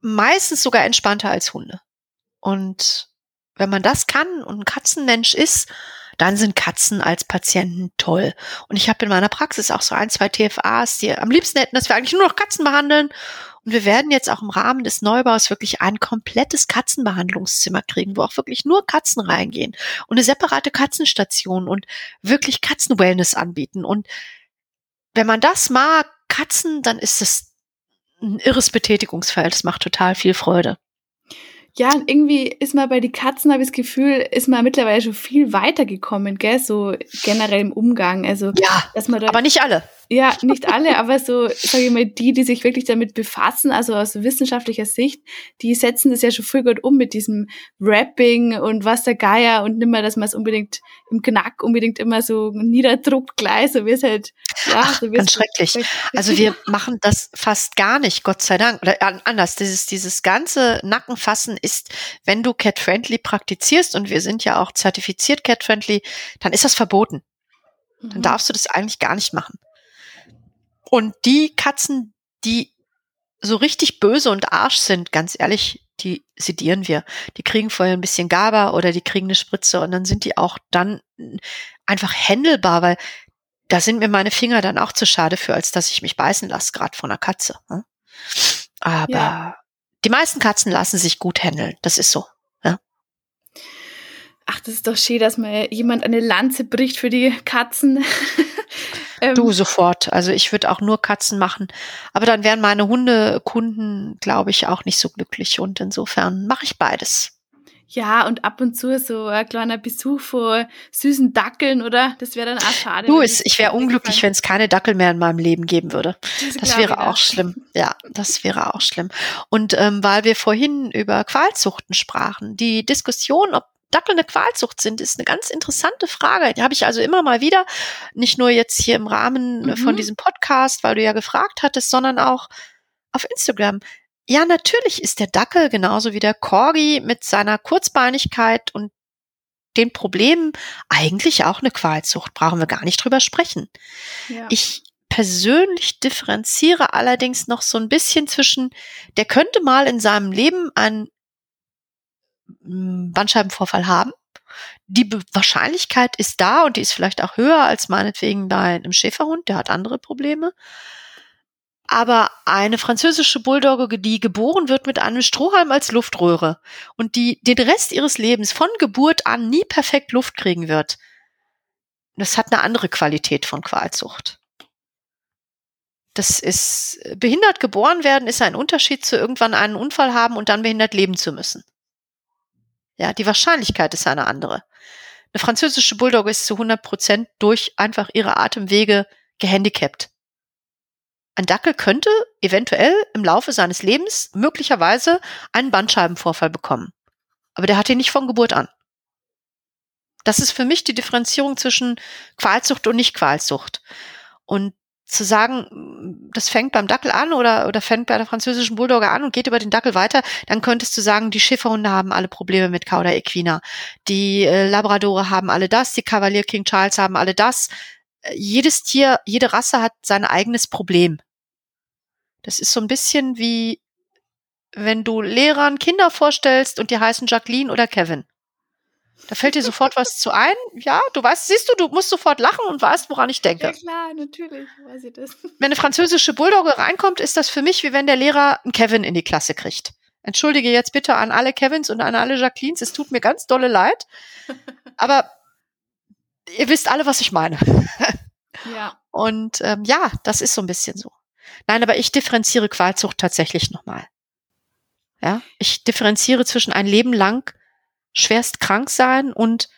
Meistens sogar entspannter als Hunde. Und wenn man das kann und ein Katzenmensch ist, dann sind Katzen als Patienten toll. Und ich habe in meiner Praxis auch so ein, zwei TFAs, die am liebsten hätten, dass wir eigentlich nur noch Katzen behandeln. Und wir werden jetzt auch im Rahmen des Neubaus wirklich ein komplettes Katzenbehandlungszimmer kriegen, wo auch wirklich nur Katzen reingehen und eine separate Katzenstation und wirklich Katzenwellness anbieten. Und wenn man das mag, Katzen, dann ist es ein irres Betätigungsfeld. Das macht total viel Freude. Ja, und irgendwie ist man bei den Katzen, habe ich das Gefühl, ist man mittlerweile schon viel weitergekommen, gell? So generell im Umgang. Also, ja, dass man da, aber nicht alle. Ja, nicht alle, aber so, sage ich mal, die, die sich wirklich damit befassen, also aus wissenschaftlicher Sicht, die setzen das ja schon früh gut um mit diesem Rapping und was der Geier und nimmer, dass man es unbedingt im Knack unbedingt immer so niederdruckt gleich, so wie es halt, ja, Ach, so ganz schrecklich. Also wir machen das fast gar nicht, Gott sei Dank. Oder anders, dieses, dieses ganze Nackenfassen ist, wenn du Cat-Friendly praktizierst und wir sind ja auch zertifiziert Cat-Friendly, dann ist das verboten. Dann mhm. darfst du das eigentlich gar nicht machen. Und die Katzen, die so richtig böse und arsch sind, ganz ehrlich, die sedieren wir. Die kriegen vorher ein bisschen GABA oder die kriegen eine Spritze und dann sind die auch dann einfach händelbar, weil da sind mir meine Finger dann auch zu schade für, als dass ich mich beißen lasse, gerade von einer Katze. Ne? Aber ja. die meisten Katzen lassen sich gut händeln. Das ist so. Ach, das ist doch schön, dass mal jemand eine Lanze bricht für die Katzen. (laughs) Ähm, du sofort. Also ich würde auch nur Katzen machen. Aber dann wären meine Hundekunden, glaube ich, auch nicht so glücklich. Und insofern mache ich beides. Ja, und ab und zu so ein kleiner Besuch vor süßen Dackeln, oder? Das wäre dann auch schade. Du, ist, ich wäre unglücklich, wenn es keine Dackel mehr in meinem Leben geben würde. Das, das wäre auch schlimm. Ja, das wäre auch schlimm. Und ähm, weil wir vorhin über Qualzuchten sprachen, die Diskussion, ob Dackel eine Qualzucht sind, ist eine ganz interessante Frage. Die habe ich also immer mal wieder, nicht nur jetzt hier im Rahmen mhm. von diesem Podcast, weil du ja gefragt hattest, sondern auch auf Instagram. Ja, natürlich ist der Dackel genauso wie der Corgi mit seiner Kurzbeinigkeit und den Problemen eigentlich auch eine Qualzucht. Brauchen wir gar nicht drüber sprechen. Ja. Ich persönlich differenziere allerdings noch so ein bisschen zwischen, der könnte mal in seinem Leben einen Bandscheibenvorfall haben. Die Wahrscheinlichkeit ist da und die ist vielleicht auch höher als meinetwegen bei einem Schäferhund, der hat andere Probleme. Aber eine französische Bulldogge, die geboren wird mit einem Strohhalm als Luftröhre und die den Rest ihres Lebens von Geburt an nie perfekt Luft kriegen wird, das hat eine andere Qualität von Qualzucht. Das ist behindert geboren werden ist ein Unterschied zu irgendwann einen Unfall haben und dann behindert leben zu müssen. Ja, die Wahrscheinlichkeit ist eine andere. Eine französische Bulldogge ist zu 100 Prozent durch einfach ihre Atemwege gehandicapt. Ein Dackel könnte eventuell im Laufe seines Lebens möglicherweise einen Bandscheibenvorfall bekommen. Aber der hat ihn nicht von Geburt an. Das ist für mich die Differenzierung zwischen Qualzucht und Nicht-Qualzucht. Und zu sagen, das fängt beim Dackel an oder, oder fängt bei der französischen Bulldogge an und geht über den Dackel weiter, dann könntest du sagen, die Schäferhunde haben alle Probleme mit Cauda equina. Die äh, Labradore haben alle das, die Cavalier King Charles haben alle das. Äh, jedes Tier, jede Rasse hat sein eigenes Problem. Das ist so ein bisschen wie, wenn du Lehrern Kinder vorstellst und die heißen Jacqueline oder Kevin. Da fällt dir sofort was zu ein. Ja, du weißt, siehst du, du musst sofort lachen und weißt, woran ich denke. Ja klar, natürlich weiß ich das. Wenn eine französische Bulldogge reinkommt, ist das für mich wie wenn der Lehrer einen Kevin in die Klasse kriegt. Entschuldige jetzt bitte an alle Kevins und an alle Jacquelines, es tut mir ganz dolle leid. Aber ihr wisst alle, was ich meine. ja. Und ähm, ja, das ist so ein bisschen so. Nein, aber ich differenziere Qualzucht tatsächlich nochmal. Ja, ich differenziere zwischen ein Leben lang schwerst krank sein und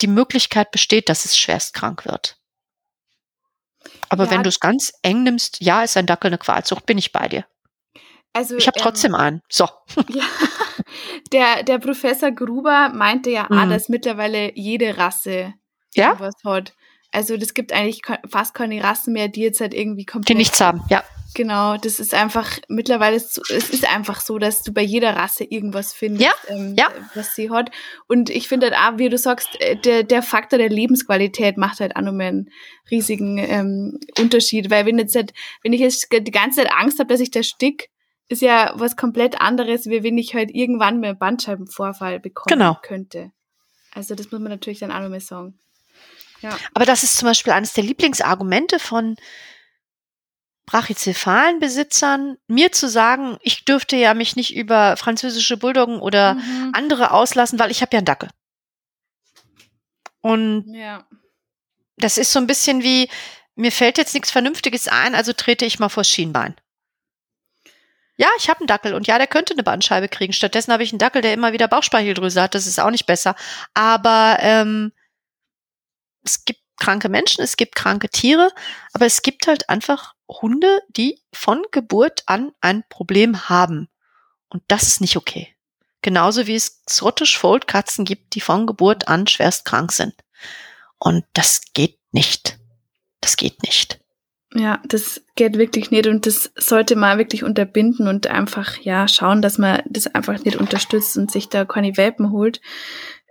die Möglichkeit besteht, dass es schwerst krank wird. Aber ja. wenn du es ganz eng nimmst, ja, ist ein Dackel eine Qualzucht, bin ich bei dir. Also, ich habe ähm, trotzdem einen. So. (laughs) Ja, der, der Professor Gruber meinte ja, mhm. ah, dass mittlerweile jede Rasse ja? was hat. Also das gibt eigentlich fast keine Rassen mehr, die jetzt halt irgendwie komplett die nichts haben, ja. Genau, das ist einfach mittlerweile, es ist einfach so, dass du bei jeder Rasse irgendwas findest, ja, ähm, ja. was sie hat. Und ich finde halt auch, wie du sagst, äh, der, der Faktor der Lebensqualität macht halt auch nochmal einen riesigen ähm, Unterschied. Weil wenn jetzt halt, wenn ich jetzt die ganze Zeit Angst habe, dass ich da stick, ist ja was komplett anderes, wie wenn ich halt irgendwann mehr Bandscheibenvorfall bekommen genau. könnte. Also das muss man natürlich dann auch nochmal sagen. Ja. Aber das ist zum Beispiel eines der Lieblingsargumente von brachycephalen Besitzern, mir zu sagen, ich dürfte ja mich nicht über französische Bulldoggen oder mhm. andere auslassen, weil ich habe ja einen Dackel. Und ja. das ist so ein bisschen wie, mir fällt jetzt nichts Vernünftiges ein, also trete ich mal vors Schienbein. Ja, ich habe einen Dackel und ja, der könnte eine Bandscheibe kriegen. Stattdessen habe ich einen Dackel, der immer wieder Bauchspeicheldrüse hat. Das ist auch nicht besser. Aber ähm, es gibt kranke Menschen, es gibt kranke Tiere, aber es gibt halt einfach Hunde, die von Geburt an ein Problem haben. Und das ist nicht okay. Genauso wie es Scottish Fold Katzen gibt, die von Geburt an schwerst krank sind. Und das geht nicht. Das geht nicht. Ja, das geht wirklich nicht und das sollte man wirklich unterbinden und einfach ja schauen, dass man das einfach nicht unterstützt und sich da keine Welpen holt.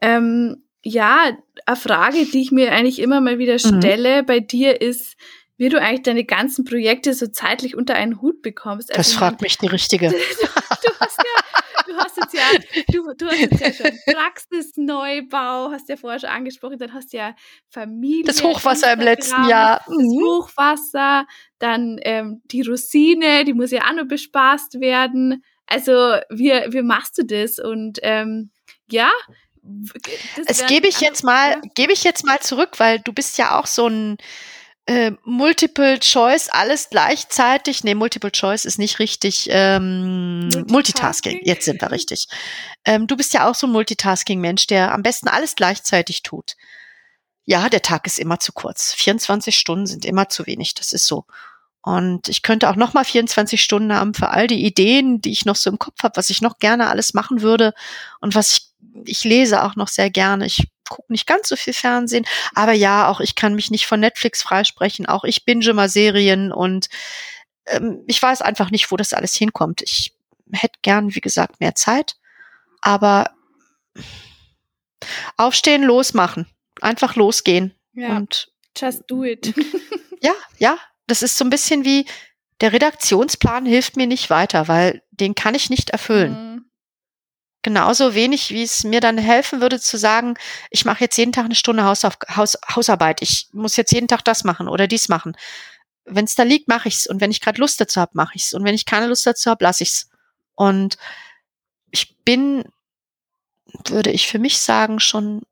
Ähm, ja, eine Frage, die ich mir eigentlich immer mal wieder mhm. stelle mhm. bei dir ist, wie du eigentlich deine ganzen Projekte so zeitlich unter einen Hut bekommst. Also das fragt mich die Richtige. (laughs) du, hast ja, du hast jetzt ja, du, du hast jetzt ja schon (laughs) Praxisneubau, hast ja vorher schon angesprochen, dann hast du ja Familie. Das Hochwasser im letzten Jahr. Das mhm. Hochwasser, dann ähm, die Rosine, die muss ja auch noch bespaßt werden. Also wie, wie machst du das? Und ähm, ja, es gebe ich jetzt mal, gebe ich jetzt mal zurück, weil du bist ja auch so ein äh, Multiple Choice, alles gleichzeitig. Nee, Multiple Choice ist nicht richtig. Ähm, Multitasking. Multitasking. Jetzt sind wir richtig. Ähm, du bist ja auch so ein Multitasking-Mensch, der am besten alles gleichzeitig tut. Ja, der Tag ist immer zu kurz. 24 Stunden sind immer zu wenig. Das ist so. Und ich könnte auch noch mal 24 Stunden haben für all die Ideen, die ich noch so im Kopf habe, was ich noch gerne alles machen würde und was ich ich lese auch noch sehr gerne. Ich gucke nicht ganz so viel Fernsehen, aber ja, auch ich kann mich nicht von Netflix freisprechen. Auch ich binge mal Serien und ähm, ich weiß einfach nicht, wo das alles hinkommt. Ich hätte gern, wie gesagt, mehr Zeit, aber aufstehen, losmachen, einfach losgehen ja, und just do it. (laughs) ja, ja, das ist so ein bisschen wie der Redaktionsplan hilft mir nicht weiter, weil den kann ich nicht erfüllen. Mhm genauso wenig, wie es mir dann helfen würde zu sagen, ich mache jetzt jeden Tag eine Stunde Hausauf Haus Hausarbeit, ich muss jetzt jeden Tag das machen oder dies machen. Wenn es da liegt, mache ich's und wenn ich gerade Lust dazu habe, mache ich's und wenn ich keine Lust dazu habe, lasse ich's. Und ich bin, würde ich für mich sagen, schon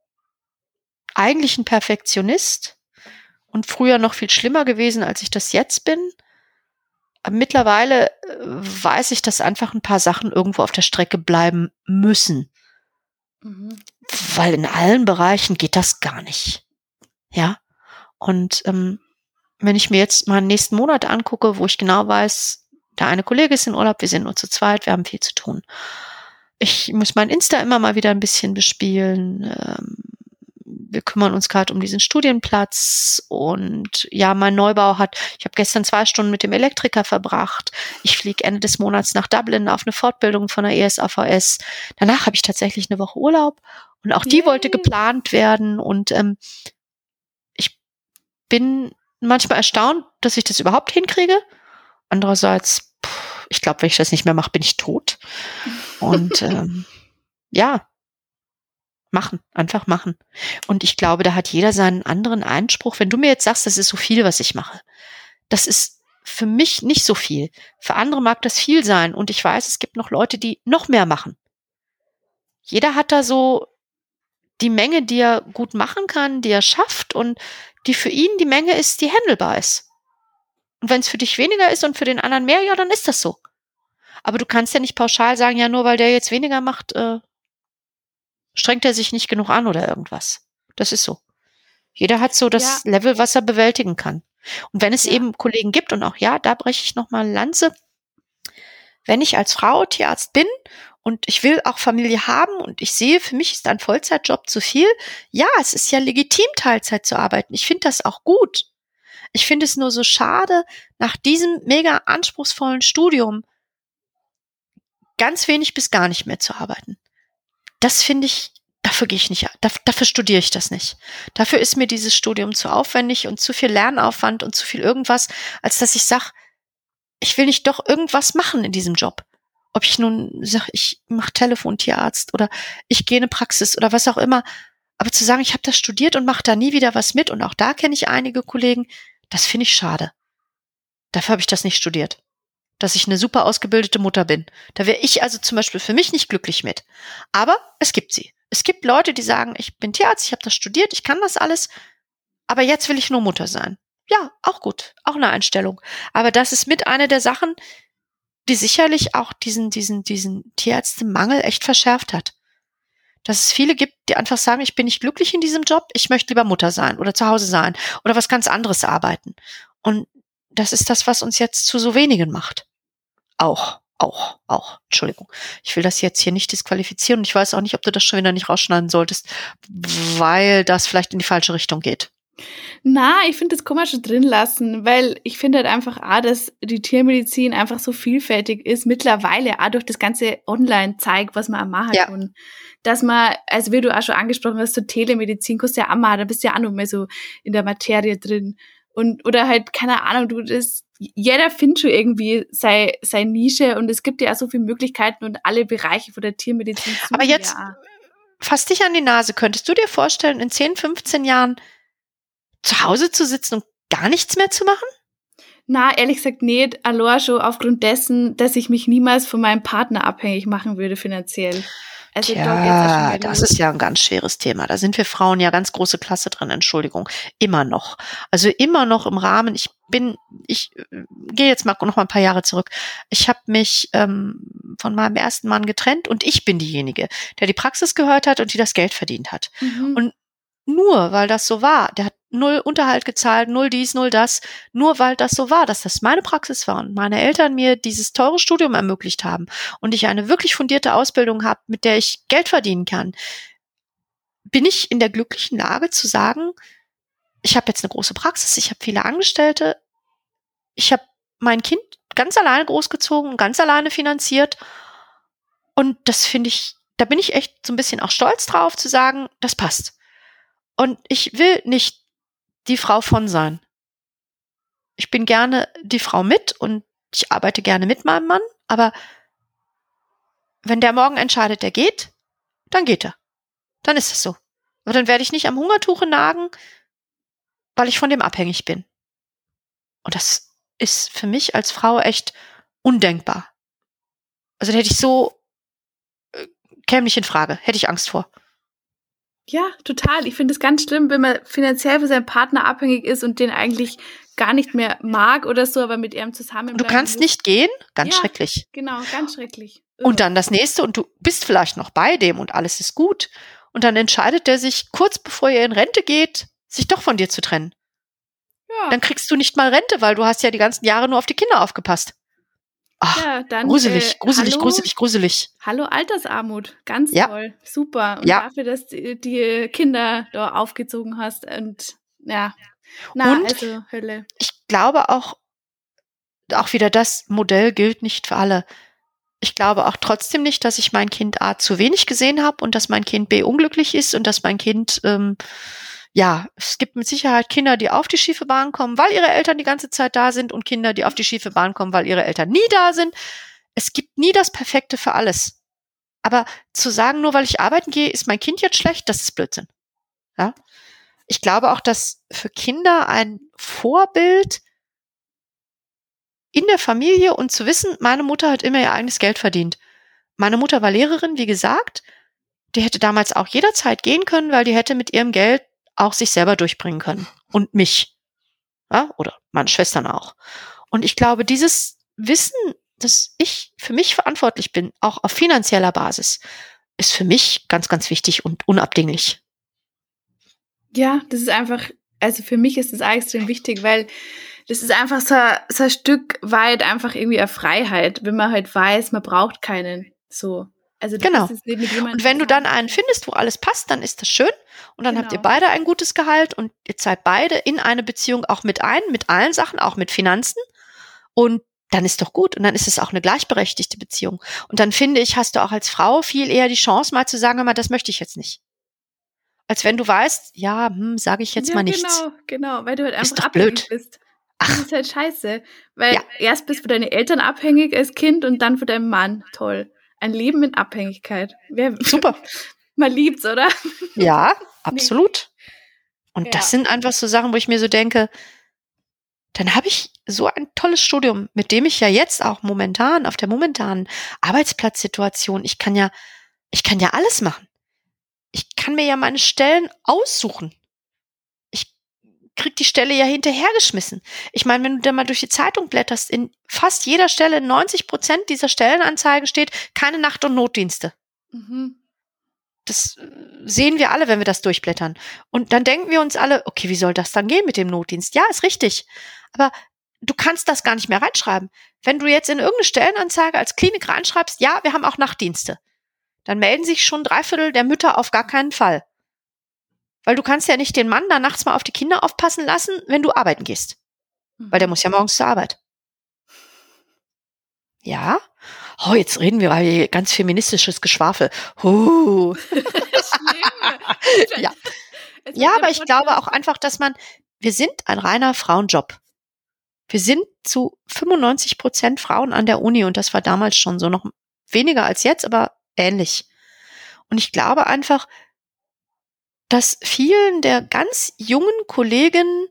eigentlich ein Perfektionist und früher noch viel schlimmer gewesen, als ich das jetzt bin mittlerweile äh, weiß ich, dass einfach ein paar Sachen irgendwo auf der Strecke bleiben müssen. Mhm. Weil in allen Bereichen geht das gar nicht. Ja. Und ähm, wenn ich mir jetzt mal nächsten Monat angucke, wo ich genau weiß, der eine Kollege ist in Urlaub, wir sind nur zu zweit, wir haben viel zu tun. Ich muss mein Insta immer mal wieder ein bisschen bespielen. Ähm, wir kümmern uns gerade um diesen Studienplatz und ja, mein Neubau hat, ich habe gestern zwei Stunden mit dem Elektriker verbracht. Ich fliege Ende des Monats nach Dublin auf eine Fortbildung von der ESAVS. Danach habe ich tatsächlich eine Woche Urlaub und auch die Yay. wollte geplant werden und ähm, ich bin manchmal erstaunt, dass ich das überhaupt hinkriege. Andererseits, pff, ich glaube, wenn ich das nicht mehr mache, bin ich tot. Und (laughs) ähm, ja, Machen, einfach machen. Und ich glaube, da hat jeder seinen anderen Einspruch. Wenn du mir jetzt sagst, das ist so viel, was ich mache, das ist für mich nicht so viel. Für andere mag das viel sein. Und ich weiß, es gibt noch Leute, die noch mehr machen. Jeder hat da so die Menge, die er gut machen kann, die er schafft und die für ihn die Menge ist, die handelbar ist. Und wenn es für dich weniger ist und für den anderen mehr, ja, dann ist das so. Aber du kannst ja nicht pauschal sagen, ja, nur weil der jetzt weniger macht, äh, strengt er sich nicht genug an oder irgendwas. Das ist so. Jeder hat so das ja. Level, was er bewältigen kann. Und wenn es ja. eben Kollegen gibt, und auch ja, da breche ich nochmal Lanze, wenn ich als Frau Tierarzt bin und ich will auch Familie haben und ich sehe, für mich ist ein Vollzeitjob zu viel, ja, es ist ja legitim, Teilzeit zu arbeiten. Ich finde das auch gut. Ich finde es nur so schade, nach diesem mega anspruchsvollen Studium ganz wenig bis gar nicht mehr zu arbeiten. Das finde ich, dafür gehe ich nicht, dafür studiere ich das nicht. Dafür ist mir dieses Studium zu aufwendig und zu viel Lernaufwand und zu viel irgendwas, als dass ich sage, ich will nicht doch irgendwas machen in diesem Job. Ob ich nun sage, ich mache Telefontierarzt oder ich gehe in eine Praxis oder was auch immer. Aber zu sagen, ich habe das studiert und mache da nie wieder was mit und auch da kenne ich einige Kollegen, das finde ich schade. Dafür habe ich das nicht studiert. Dass ich eine super ausgebildete Mutter bin. Da wäre ich also zum Beispiel für mich nicht glücklich mit. Aber es gibt sie. Es gibt Leute, die sagen, ich bin Tierarzt, ich habe das studiert, ich kann das alles, aber jetzt will ich nur Mutter sein. Ja, auch gut, auch eine Einstellung. Aber das ist mit einer der Sachen, die sicherlich auch diesen, diesen, diesen Tierärztemangel echt verschärft hat. Dass es viele gibt, die einfach sagen, ich bin nicht glücklich in diesem Job, ich möchte lieber Mutter sein oder zu Hause sein oder was ganz anderes arbeiten. Und das ist das, was uns jetzt zu so wenigen macht. Auch, auch, auch. Entschuldigung. Ich will das jetzt hier nicht disqualifizieren und ich weiß auch nicht, ob du das schon wieder nicht rausschneiden solltest, weil das vielleicht in die falsche Richtung geht. Na, ich finde, das kann man schon drin lassen, weil ich finde halt einfach auch, dass die Tiermedizin einfach so vielfältig ist, mittlerweile auch durch das ganze Online-Zeig, was man auch machen ja. kann. Dass man, also wie du auch schon angesprochen hast, so Telemedizin kannst du ja auch machen, da bist du ja auch noch mehr so in der Materie drin. Und, oder halt, keine Ahnung, du, das, jeder findet schon irgendwie seine, seine Nische und es gibt ja auch so viele Möglichkeiten und alle Bereiche von der Tiermedizin. Aber jetzt, ja. fass dich an die Nase, könntest du dir vorstellen, in 10, 15 Jahren zu Hause zu sitzen und gar nichts mehr zu machen? Na, ehrlich gesagt nicht. Allein schon aufgrund dessen, dass ich mich niemals von meinem Partner abhängig machen würde finanziell. Also ja, das ist ja ein ganz schweres Thema. Da sind wir Frauen ja ganz große Klasse drin, Entschuldigung. Immer noch. Also immer noch im Rahmen, ich bin, ich äh, gehe jetzt mal noch mal ein paar Jahre zurück. Ich habe mich ähm, von meinem ersten Mann getrennt und ich bin diejenige, der die Praxis gehört hat und die das Geld verdient hat. Mhm. Und nur weil das so war, der hat null Unterhalt gezahlt, null dies, null das, nur weil das so war, dass das meine Praxis war und meine Eltern mir dieses teure Studium ermöglicht haben und ich eine wirklich fundierte Ausbildung habe, mit der ich Geld verdienen kann, bin ich in der glücklichen Lage zu sagen, ich habe jetzt eine große Praxis, ich habe viele Angestellte, ich habe mein Kind ganz alleine großgezogen, ganz alleine finanziert und das finde ich, da bin ich echt so ein bisschen auch stolz drauf zu sagen, das passt. Und ich will nicht die Frau von sein. Ich bin gerne die Frau mit und ich arbeite gerne mit meinem Mann, aber wenn der morgen entscheidet, der geht, dann geht er. Dann ist es so. Aber dann werde ich nicht am Hungertuche nagen, weil ich von dem abhängig bin. Und das ist für mich als Frau echt undenkbar. Also hätte ich so, äh, käme nicht in Frage, hätte ich Angst vor. Ja, total. Ich finde es ganz schlimm, wenn man finanziell für seinen Partner abhängig ist und den eigentlich gar nicht mehr mag oder so, aber mit ihm zusammen. Du kannst nicht gehen? Ganz ja, schrecklich. Genau, ganz schrecklich. Und dann das nächste und du bist vielleicht noch bei dem und alles ist gut. Und dann entscheidet der sich kurz bevor er in Rente geht, sich doch von dir zu trennen. Ja. Dann kriegst du nicht mal Rente, weil du hast ja die ganzen Jahre nur auf die Kinder aufgepasst. Ach, ja, dann, gruselig, äh, gruselig, hallo, gruselig, gruselig. Hallo Altersarmut, ganz ja. toll, super. Und ja. dafür, dass du die Kinder da aufgezogen hast und ja, na, und also Hölle. Ich glaube auch, auch wieder das Modell gilt nicht für alle. Ich glaube auch trotzdem nicht, dass ich mein Kind A zu wenig gesehen habe und dass mein Kind B unglücklich ist und dass mein Kind ähm, ja, es gibt mit Sicherheit Kinder, die auf die schiefe Bahn kommen, weil ihre Eltern die ganze Zeit da sind und Kinder, die auf die schiefe Bahn kommen, weil ihre Eltern nie da sind. Es gibt nie das Perfekte für alles. Aber zu sagen, nur weil ich arbeiten gehe, ist mein Kind jetzt schlecht, das ist Blödsinn. Ja? Ich glaube auch, dass für Kinder ein Vorbild in der Familie und zu wissen, meine Mutter hat immer ihr eigenes Geld verdient. Meine Mutter war Lehrerin, wie gesagt. Die hätte damals auch jederzeit gehen können, weil die hätte mit ihrem Geld auch sich selber durchbringen können. Und mich. Ja, oder meine Schwestern auch. Und ich glaube, dieses Wissen, dass ich für mich verantwortlich bin, auch auf finanzieller Basis, ist für mich ganz, ganz wichtig und unabdinglich. Ja, das ist einfach, also für mich ist das extrem wichtig, weil das ist einfach so, so ein Stück weit einfach irgendwie eine Freiheit, wenn man halt weiß, man braucht keinen so. Also genau. und wenn du dann einen findest, wo alles passt, dann ist das schön. Und dann genau. habt ihr genau. beide ein gutes Gehalt und ihr zahlt beide in eine Beziehung auch mit ein, mit allen Sachen, auch mit Finanzen. Und dann ist doch gut. Und dann ist es auch eine gleichberechtigte Beziehung. Und dann finde ich, hast du auch als Frau viel eher die Chance, mal zu sagen, mal, das möchte ich jetzt nicht. Als wenn du weißt, ja, hm, sage ich jetzt ja, mal nichts. Genau, genau, weil du halt einfach abhängig blöd. bist. Ach. Das ist halt scheiße. Weil ja. erst bist du von deinen Eltern abhängig als Kind und dann von deinem Mann. Toll. Ein Leben in Abhängigkeit. Wer, (laughs) Super. Man liebt's, oder? Ja, (laughs) absolut. Und ja. das sind einfach so Sachen, wo ich mir so denke, dann habe ich so ein tolles Studium, mit dem ich ja jetzt auch momentan auf der momentanen Arbeitsplatzsituation, ich kann ja, ich kann ja alles machen. Ich kann mir ja meine Stellen aussuchen. Ich krieg die Stelle ja hinterhergeschmissen. Ich meine, wenn du da mal durch die Zeitung blätterst, in fast jeder Stelle, 90 Prozent dieser Stellenanzeigen steht, keine Nacht- und Notdienste. Mhm. Das äh, sehen wir alle, wenn wir das durchblättern. Und dann denken wir uns alle, okay, wie soll das dann gehen mit dem Notdienst? Ja, ist richtig. Aber du kannst das gar nicht mehr reinschreiben. Wenn du jetzt in irgendeine Stellenanzeige als Klinik reinschreibst, ja, wir haben auch Nachtdienste, dann melden sich schon drei Viertel der Mütter auf gar keinen Fall. Weil du kannst ja nicht den Mann da nachts mal auf die Kinder aufpassen lassen, wenn du arbeiten gehst. Weil der muss ja morgens zur Arbeit. Ja, oh, jetzt reden wir über ganz feministisches Geschwafel. Huh. (laughs) (laughs) ja. ja, aber ich glaube auch einfach, dass man, wir sind ein reiner Frauenjob. Wir sind zu 95 Prozent Frauen an der Uni und das war damals schon so noch weniger als jetzt, aber ähnlich. Und ich glaube einfach, dass vielen der ganz jungen Kollegen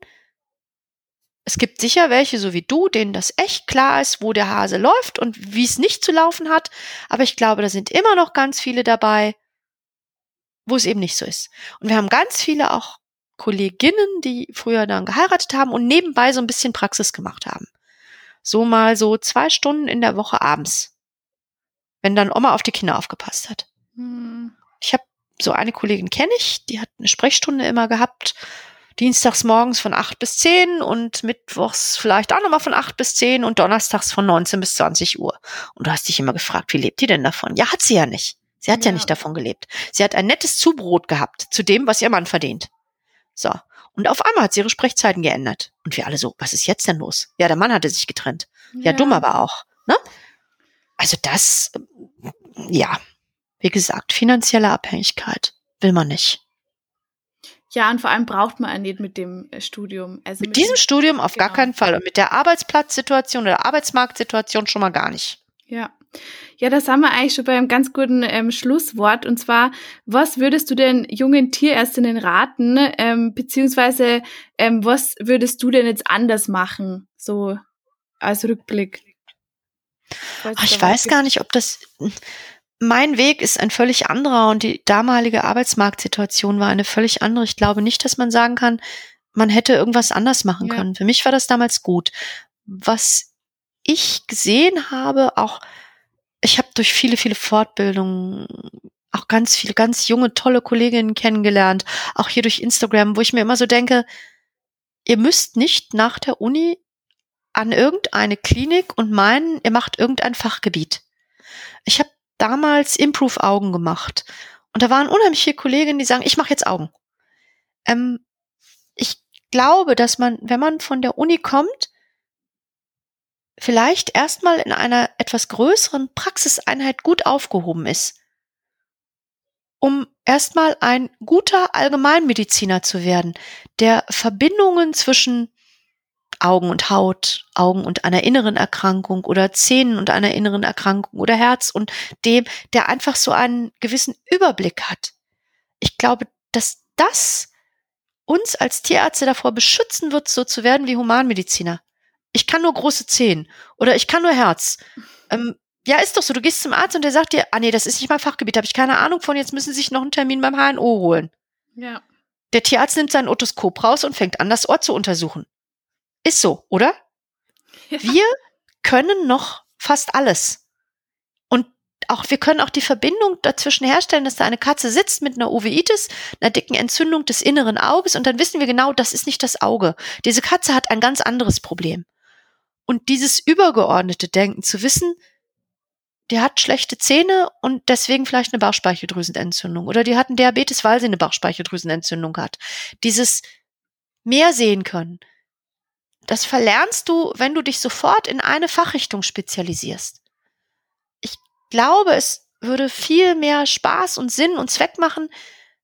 es gibt sicher welche, so wie du, denen das echt klar ist, wo der Hase läuft und wie es nicht zu laufen hat. Aber ich glaube, da sind immer noch ganz viele dabei, wo es eben nicht so ist. Und wir haben ganz viele auch Kolleginnen, die früher dann geheiratet haben und nebenbei so ein bisschen Praxis gemacht haben. So mal so zwei Stunden in der Woche abends. Wenn dann Oma auf die Kinder aufgepasst hat. Hm. Ich habe so eine Kollegin kenne ich, die hat eine Sprechstunde immer gehabt dienstags morgens von 8 bis 10 und mittwochs vielleicht auch nochmal von 8 bis 10 und donnerstags von 19 bis 20 Uhr. Und du hast dich immer gefragt, wie lebt die denn davon? Ja, hat sie ja nicht. Sie hat ja, ja nicht davon gelebt. Sie hat ein nettes Zubrot gehabt zu dem, was ihr Mann verdient. So. Und auf einmal hat sie ihre Sprechzeiten geändert. Und wir alle so, was ist jetzt denn los? Ja, der Mann hatte sich getrennt. Ja, ja dumm aber auch. Ne? Also das, ja, wie gesagt, finanzielle Abhängigkeit will man nicht. Ja, und vor allem braucht man nicht mit dem äh, Studium. Also mit, mit diesem Studium auf genau. gar keinen Fall. Und mit der Arbeitsplatzsituation oder Arbeitsmarktsituation schon mal gar nicht. Ja. Ja, da sind wir eigentlich schon bei einem ganz guten ähm, Schlusswort. Und zwar, was würdest du denn jungen Tierärztinnen raten, ähm, beziehungsweise ähm, was würdest du denn jetzt anders machen, so als Rückblick? Ach, ich weiß gar nicht, ob das mein Weg ist ein völlig anderer und die damalige Arbeitsmarktsituation war eine völlig andere. Ich glaube nicht, dass man sagen kann, man hätte irgendwas anders machen ja. können. Für mich war das damals gut. Was ich gesehen habe, auch ich habe durch viele, viele Fortbildungen auch ganz viele, ganz junge, tolle Kolleginnen kennengelernt, auch hier durch Instagram, wo ich mir immer so denke, ihr müsst nicht nach der Uni an irgendeine Klinik und meinen, ihr macht irgendein Fachgebiet. Ich habe damals Improve Augen gemacht. Und da waren unheimlich viele Kolleginnen, die sagen, ich mache jetzt Augen. Ähm, ich glaube, dass man, wenn man von der Uni kommt, vielleicht erstmal in einer etwas größeren Praxiseinheit gut aufgehoben ist, um erstmal ein guter Allgemeinmediziner zu werden, der Verbindungen zwischen Augen und Haut, Augen und einer inneren Erkrankung oder Zähnen und einer inneren Erkrankung oder Herz und dem, der einfach so einen gewissen Überblick hat. Ich glaube, dass das uns als Tierärzte davor beschützen wird, so zu werden wie Humanmediziner. Ich kann nur große Zehen oder ich kann nur Herz. Ähm, ja, ist doch so. Du gehst zum Arzt und der sagt dir, ah nee, das ist nicht mein Fachgebiet, habe ich keine Ahnung von, jetzt müssen Sie sich noch einen Termin beim HNO holen. Ja. Der Tierarzt nimmt sein Otoskop raus und fängt an, das Ohr zu untersuchen. Ist so, oder? Ja. Wir können noch fast alles. Und auch, wir können auch die Verbindung dazwischen herstellen, dass da eine Katze sitzt mit einer Uveitis, einer dicken Entzündung des inneren Auges und dann wissen wir genau, das ist nicht das Auge. Diese Katze hat ein ganz anderes Problem. Und dieses übergeordnete Denken zu wissen, die hat schlechte Zähne und deswegen vielleicht eine Bauchspeicheldrüsenentzündung oder die hat einen Diabetes, weil sie eine Bauchspeicheldrüsenentzündung hat. Dieses mehr sehen können, das verlernst du, wenn du dich sofort in eine Fachrichtung spezialisierst. Ich glaube, es würde viel mehr Spaß und Sinn und Zweck machen,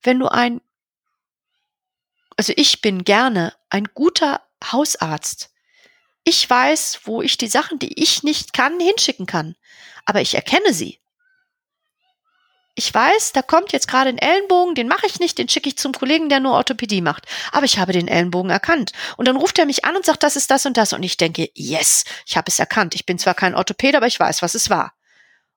wenn du ein, also ich bin gerne ein guter Hausarzt. Ich weiß, wo ich die Sachen, die ich nicht kann, hinschicken kann. Aber ich erkenne sie. Ich weiß, da kommt jetzt gerade ein Ellenbogen, den mache ich nicht, den schicke ich zum Kollegen, der nur Orthopädie macht. Aber ich habe den Ellenbogen erkannt. Und dann ruft er mich an und sagt, das ist das und das. Und ich denke, yes, ich habe es erkannt. Ich bin zwar kein Orthopäde, aber ich weiß, was es war.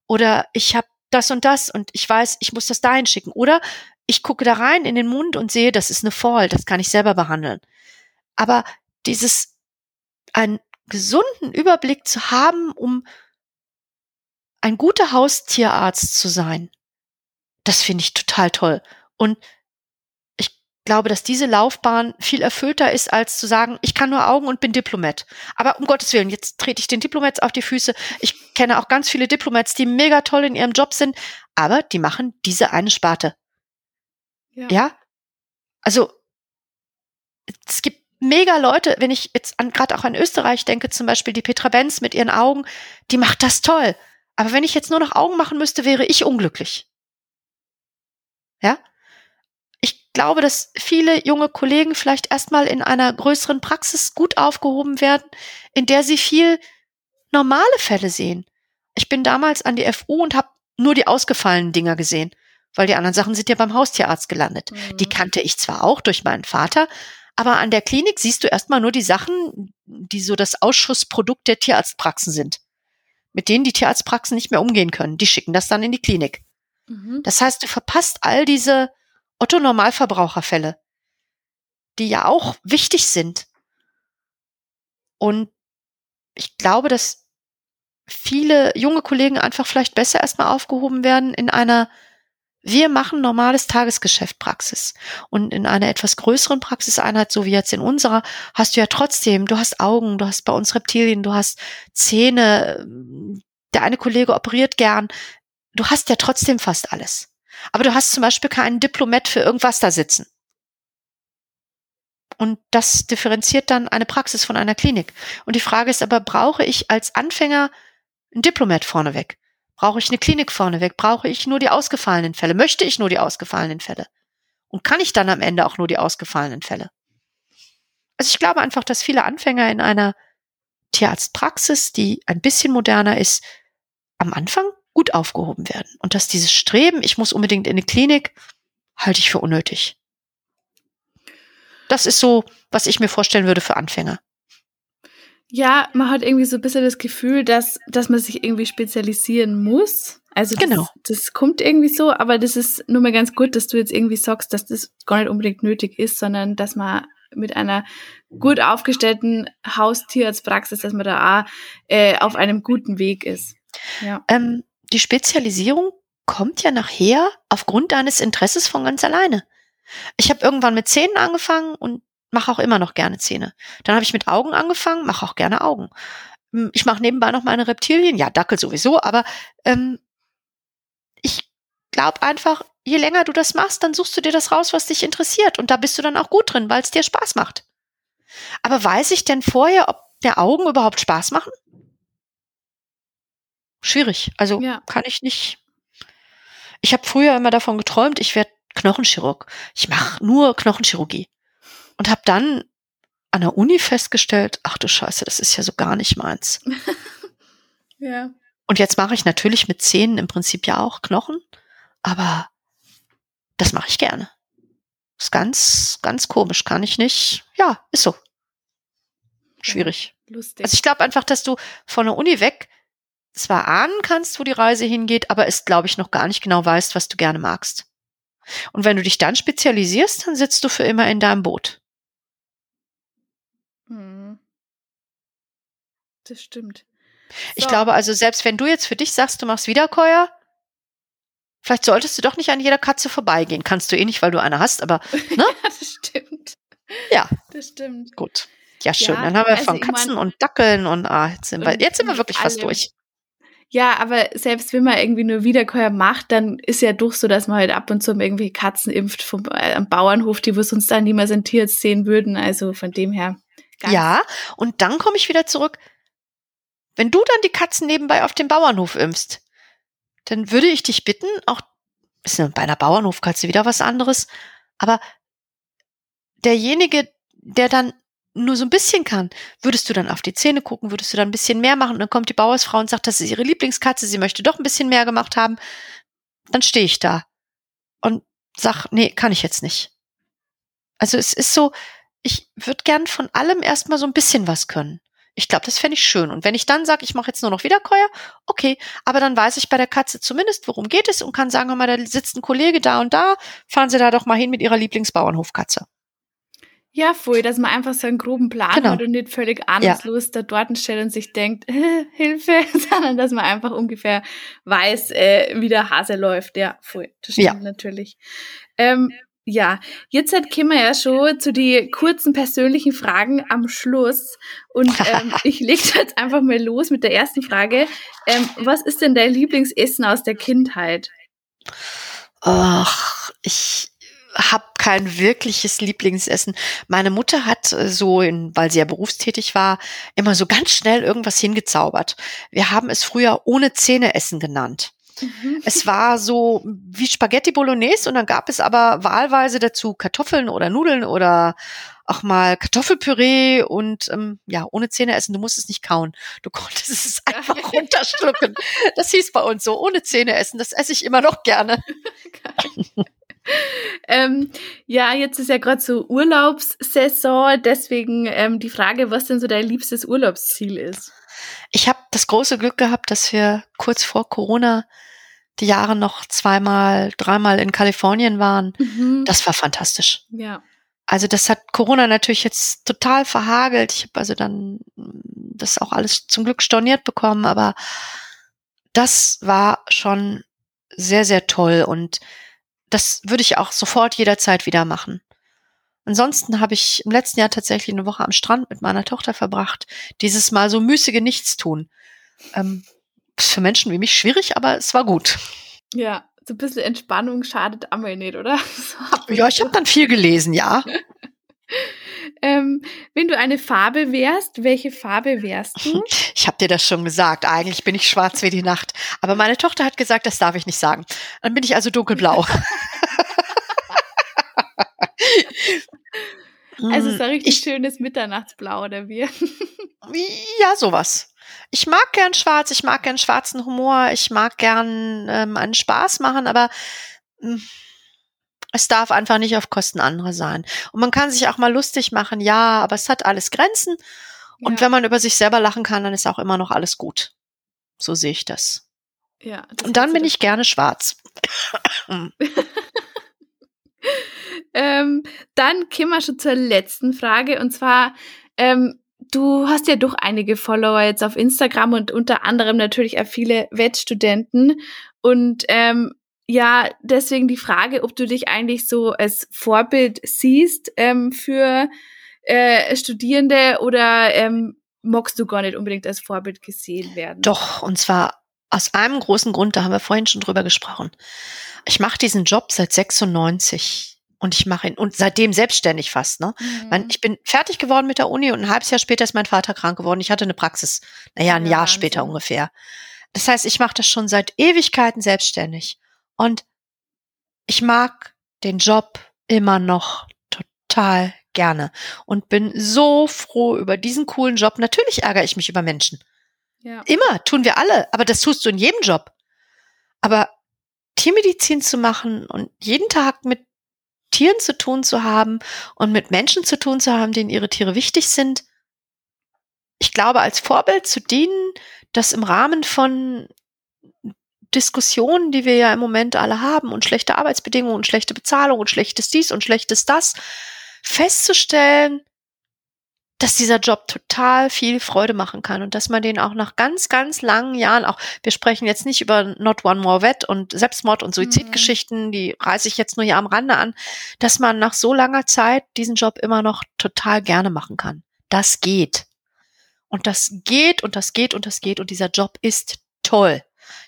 Oder ich habe das und das und ich weiß, ich muss das dahin schicken. Oder ich gucke da rein in den Mund und sehe, das ist eine Fall, das kann ich selber behandeln. Aber dieses, einen gesunden Überblick zu haben, um ein guter Haustierarzt zu sein, das finde ich total toll. Und ich glaube, dass diese Laufbahn viel erfüllter ist, als zu sagen, ich kann nur Augen und bin Diplomat. Aber um Gottes Willen, jetzt trete ich den Diplomats auf die Füße. Ich kenne auch ganz viele Diplomats, die mega toll in ihrem Job sind, aber die machen diese eine Sparte. Ja. ja? Also, es gibt mega Leute, wenn ich jetzt an, gerade auch an Österreich denke, zum Beispiel die Petra Benz mit ihren Augen, die macht das toll. Aber wenn ich jetzt nur noch Augen machen müsste, wäre ich unglücklich. Ja? Ich glaube, dass viele junge Kollegen vielleicht erstmal in einer größeren Praxis gut aufgehoben werden, in der sie viel normale Fälle sehen. Ich bin damals an die FU und habe nur die ausgefallenen Dinger gesehen, weil die anderen Sachen sind ja beim Haustierarzt gelandet. Mhm. Die kannte ich zwar auch durch meinen Vater, aber an der Klinik siehst du erstmal nur die Sachen, die so das Ausschussprodukt der Tierarztpraxen sind, mit denen die Tierarztpraxen nicht mehr umgehen können. Die schicken das dann in die Klinik. Mhm. Das heißt, du verpasst all diese Otto-Normalverbraucherfälle, die ja auch wichtig sind. Und ich glaube, dass viele junge Kollegen einfach vielleicht besser erstmal aufgehoben werden in einer wir machen normales Tagesgeschäft Praxis. Und in einer etwas größeren Praxiseinheit, so wie jetzt in unserer, hast du ja trotzdem, du hast Augen, du hast bei uns Reptilien, du hast Zähne, der eine Kollege operiert gern, du hast ja trotzdem fast alles. Aber du hast zum Beispiel keinen Diplomat für irgendwas da sitzen. Und das differenziert dann eine Praxis von einer Klinik. Und die Frage ist aber, brauche ich als Anfänger ein Diplomat vorneweg? Brauche ich eine Klinik vorneweg? Brauche ich nur die ausgefallenen Fälle? Möchte ich nur die ausgefallenen Fälle? Und kann ich dann am Ende auch nur die ausgefallenen Fälle? Also ich glaube einfach, dass viele Anfänger in einer Tierarztpraxis, die ein bisschen moderner ist, am Anfang gut aufgehoben werden. Und dass dieses Streben, ich muss unbedingt in eine Klinik, halte ich für unnötig. Das ist so, was ich mir vorstellen würde für Anfänger. Ja, man hat irgendwie so ein bisschen das Gefühl, dass, dass man sich irgendwie spezialisieren muss. Also das, genau. das kommt irgendwie so, aber das ist nur mal ganz gut, dass du jetzt irgendwie sagst, dass das gar nicht unbedingt nötig ist, sondern dass man mit einer gut aufgestellten Haustierarztpraxis, dass man da auch äh, auf einem guten Weg ist. Ja. Ähm, die Spezialisierung kommt ja nachher aufgrund deines Interesses von ganz alleine. Ich habe irgendwann mit Zähnen angefangen und mache auch immer noch gerne Zähne. Dann habe ich mit Augen angefangen, mache auch gerne Augen. Hm, ich mache nebenbei noch meine Reptilien, ja, Dackel sowieso, aber ähm, ich glaube einfach, je länger du das machst, dann suchst du dir das raus, was dich interessiert. Und da bist du dann auch gut drin, weil es dir Spaß macht. Aber weiß ich denn vorher, ob der Augen überhaupt Spaß machen? Schwierig. Also ja. kann ich nicht. Ich habe früher immer davon geträumt, ich werde Knochenchirurg. Ich mache nur Knochenchirurgie. Und habe dann an der Uni festgestellt, ach du Scheiße, das ist ja so gar nicht meins. (laughs) ja. Und jetzt mache ich natürlich mit Zähnen im Prinzip ja auch Knochen, aber das mache ich gerne. Ist ganz, ganz komisch, kann ich nicht. Ja, ist so. Schwierig. Ja, lustig. Also ich glaube einfach, dass du von der Uni weg zwar ahnen kannst, wo die Reise hingeht, aber es, glaube ich, noch gar nicht genau weißt, was du gerne magst. Und wenn du dich dann spezialisierst, dann sitzt du für immer in deinem Boot. Hm. Das stimmt. Ich so. glaube also, selbst wenn du jetzt für dich sagst, du machst Wiederkäuer, vielleicht solltest du doch nicht an jeder Katze vorbeigehen. Kannst du eh nicht, weil du eine hast, aber, (laughs) ne? ja, das stimmt. Ja. Das stimmt. Gut. Ja, schön. Ja, Dann haben wir also von Katzen mein, und Dackeln und ah, jetzt sind wir, jetzt sind wir wirklich fast durch. Ja, aber selbst wenn man irgendwie nur Wiederkäuer macht, dann ist ja doch so, dass man halt ab und zu irgendwie Katzen impft vom äh, am Bauernhof, die wir sonst dann niemals ein Tier sehen würden. Also von dem her. Ja, und dann komme ich wieder zurück. Wenn du dann die Katzen nebenbei auf dem Bauernhof impfst, dann würde ich dich bitten, auch ist bei einer Bauernhofkatze wieder was anderes, aber derjenige, der dann nur so ein bisschen kann, würdest du dann auf die Zähne gucken, würdest du dann ein bisschen mehr machen und dann kommt die Bauersfrau und sagt, das ist ihre Lieblingskatze, sie möchte doch ein bisschen mehr gemacht haben, dann stehe ich da und sag, nee, kann ich jetzt nicht. Also es ist so, ich würde gern von allem erstmal so ein bisschen was können. Ich glaube, das fände ich schön. Und wenn ich dann sage, ich mache jetzt nur noch Wiederkäuer, okay, aber dann weiß ich bei der Katze zumindest, worum geht es und kann sagen, hör mal, da sitzt ein Kollege da und da, fahren Sie da doch mal hin mit Ihrer Lieblingsbauernhofkatze. Ja, voll, dass man einfach so einen groben Plan genau. hat und nicht völlig ahnungslos ja. da dort stellt und sich denkt, (laughs) Hilfe, (laughs) sondern dass man einfach ungefähr weiß, äh, wie der Hase läuft. Ja, voll, das stimmt ja. natürlich. Ähm, ja, jetzt halt kommen wir ja schon zu die kurzen persönlichen Fragen am Schluss. Und ähm, (laughs) ich lege jetzt einfach mal los mit der ersten Frage. Ähm, was ist denn dein Lieblingsessen aus der Kindheit? Ach, ich habe kein wirkliches Lieblingsessen. Meine Mutter hat äh, so, in, weil sie ja berufstätig war, immer so ganz schnell irgendwas hingezaubert. Wir haben es früher ohne Zähne essen genannt. Mhm. Es war so wie Spaghetti Bolognese und dann gab es aber wahlweise dazu Kartoffeln oder Nudeln oder auch mal Kartoffelpüree und ähm, ja, ohne Zähne essen, du musst es nicht kauen. Du konntest es (laughs) einfach runterschlucken. Das hieß bei uns so, ohne Zähne essen, das esse ich immer noch gerne. (laughs) (laughs) ähm, ja, jetzt ist ja gerade so Urlaubssaison, deswegen ähm, die Frage, was denn so dein liebstes Urlaubsziel ist. Ich habe das große Glück gehabt, dass wir kurz vor Corona die Jahre noch zweimal, dreimal in Kalifornien waren. Mhm. Das war fantastisch. Ja. Also das hat Corona natürlich jetzt total verhagelt. Ich habe also dann das auch alles zum Glück storniert bekommen, aber das war schon sehr, sehr toll und das würde ich auch sofort jederzeit wieder machen. Ansonsten habe ich im letzten Jahr tatsächlich eine Woche am Strand mit meiner Tochter verbracht. Dieses Mal so müßige Nichtstun. Ähm, ist für Menschen wie mich schwierig, aber es war gut. Ja, so ein bisschen Entspannung schadet einmal nicht, oder? (laughs) Ja, ich habe dann viel gelesen, ja. (laughs) ähm, wenn du eine Farbe wärst, welche Farbe wärst du? Ich habe dir das schon gesagt. Eigentlich bin ich schwarz wie die Nacht. Aber meine Tochter hat gesagt, das darf ich nicht sagen. Dann bin ich also dunkelblau. (laughs) also so ein richtig ich, schönes Mitternachtsblau oder wie? (laughs) ja, sowas. Ich mag gern schwarz, ich mag gern schwarzen Humor, ich mag gern ähm, einen Spaß machen, aber mh, hm, es darf einfach nicht auf Kosten anderer sein. Und man kann sich auch mal lustig machen, ja, aber es hat alles Grenzen. Und ja. wenn man über sich selber lachen kann, dann ist auch immer noch alles gut. So sehe ich das. Ja. Das Und dann bin ich gerne schwarz. (laughs) (laughs) ähm, dann kommen wir schon zur letzten Frage. Und zwar, ähm, du hast ja doch einige Follower jetzt auf Instagram und unter anderem natürlich auch viele Wettstudenten. Und ähm, ja, deswegen die Frage, ob du dich eigentlich so als Vorbild siehst ähm, für äh, Studierende oder ähm, magst du gar nicht unbedingt als Vorbild gesehen werden? Doch, und zwar aus einem großen Grund, da haben wir vorhin schon drüber gesprochen. Ich mache diesen Job seit 96 und ich mache ihn und seitdem selbstständig fast. Ne? Mhm. Ich bin fertig geworden mit der Uni und ein halbes Jahr später ist mein Vater krank geworden. Ich hatte eine Praxis, naja, ein ja, Jahr später so. ungefähr. Das heißt, ich mache das schon seit Ewigkeiten selbstständig und ich mag den Job immer noch total gerne und bin so froh über diesen coolen Job. Natürlich ärgere ich mich über Menschen. Ja. Immer, tun wir alle, aber das tust du in jedem Job. Aber Tiermedizin zu machen und jeden Tag mit Tieren zu tun zu haben und mit Menschen zu tun zu haben, denen ihre Tiere wichtig sind. Ich glaube, als Vorbild zu dienen, das im Rahmen von Diskussionen, die wir ja im Moment alle haben und schlechte Arbeitsbedingungen und schlechte Bezahlung und schlechtes dies und schlechtes das, festzustellen, dass dieser Job total viel Freude machen kann und dass man den auch nach ganz, ganz langen Jahren auch, wir sprechen jetzt nicht über Not One More Vet und Selbstmord und Suizidgeschichten, mhm. die reiße ich jetzt nur hier am Rande an, dass man nach so langer Zeit diesen Job immer noch total gerne machen kann. Das geht. Und das geht und das geht und das geht und dieser Job ist toll.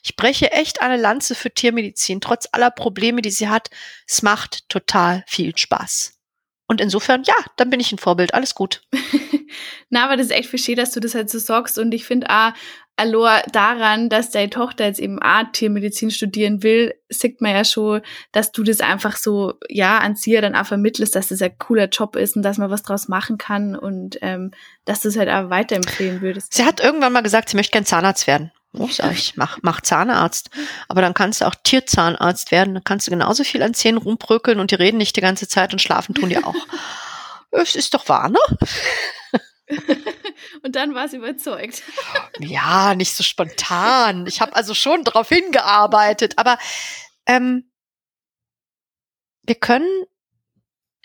Ich breche echt eine Lanze für Tiermedizin, trotz aller Probleme, die sie hat. Es macht total viel Spaß. Und insofern, ja, dann bin ich ein Vorbild. Alles gut. (laughs) Na, aber das ist echt verstehe, dass du das halt so sagst. Und ich finde auch, Alor daran, dass deine Tochter jetzt eben auch Tiermedizin studieren will, sieht man ja schon, dass du das einfach so, ja, an sie dann auch vermittelst, dass das ein cooler Job ist und dass man was draus machen kann und ähm, dass du es halt auch weiterempfehlen würdest. Sie hat irgendwann mal gesagt, sie möchte gern Zahnarzt werden. Oh, sag ich, mach, mach Zahnarzt. Aber dann kannst du auch Tierzahnarzt werden. Dann kannst du genauso viel an Zähnen rumbröckeln und die reden nicht die ganze Zeit und schlafen tun die auch. (laughs) Es ist doch wahr, ne? Und dann war sie überzeugt. (laughs) Ja, nicht so spontan. Ich habe also schon darauf hingearbeitet. Aber ähm, wir können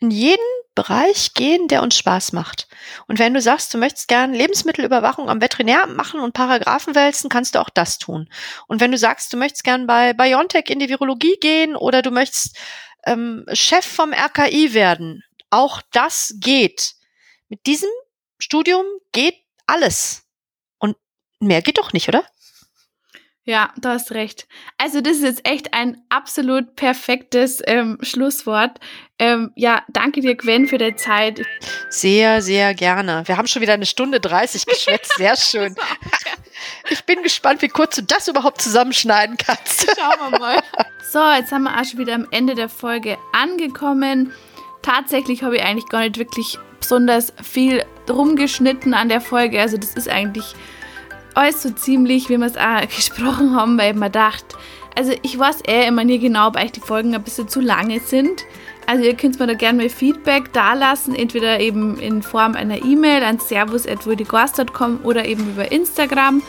in jeden Bereich gehen, der uns Spaß macht. Und wenn du sagst, du möchtest gern Lebensmittelüberwachung am Veterinäramt machen und Paragraphen wälzen, kannst du auch das tun. Und wenn du sagst, du möchtest gern bei Biontech in die Virologie gehen oder du möchtest ähm, Chef vom RKI werden, auch das geht. Mit diesem Studium geht alles. Und mehr geht doch nicht, oder? Ja, du hast recht. Also das ist jetzt echt ein absolut perfektes ähm, Schlusswort. Ähm, ja, danke dir, Gwen, für deine Zeit. Sehr, sehr gerne. Wir haben schon wieder eine Stunde 30 geschwätzt. (laughs) Sehr schön. Ich bin gespannt, wie kurz du das überhaupt zusammenschneiden kannst. (laughs) Schauen wir mal. So, jetzt haben wir auch schon wieder am Ende der Folge angekommen. Tatsächlich habe ich eigentlich gar nicht wirklich besonders viel rumgeschnitten an der Folge. Also das ist eigentlich alles so ziemlich, wie wir es auch (laughs) gesprochen haben, weil man dachte, also ich weiß eh immer nie genau, ob euch die Folgen ein bisschen zu lange sind. Also ihr könnt mir da gerne mal Feedback dalassen, entweder eben in Form einer E-Mail an servus.wurdigorst.com oder eben über Instagram.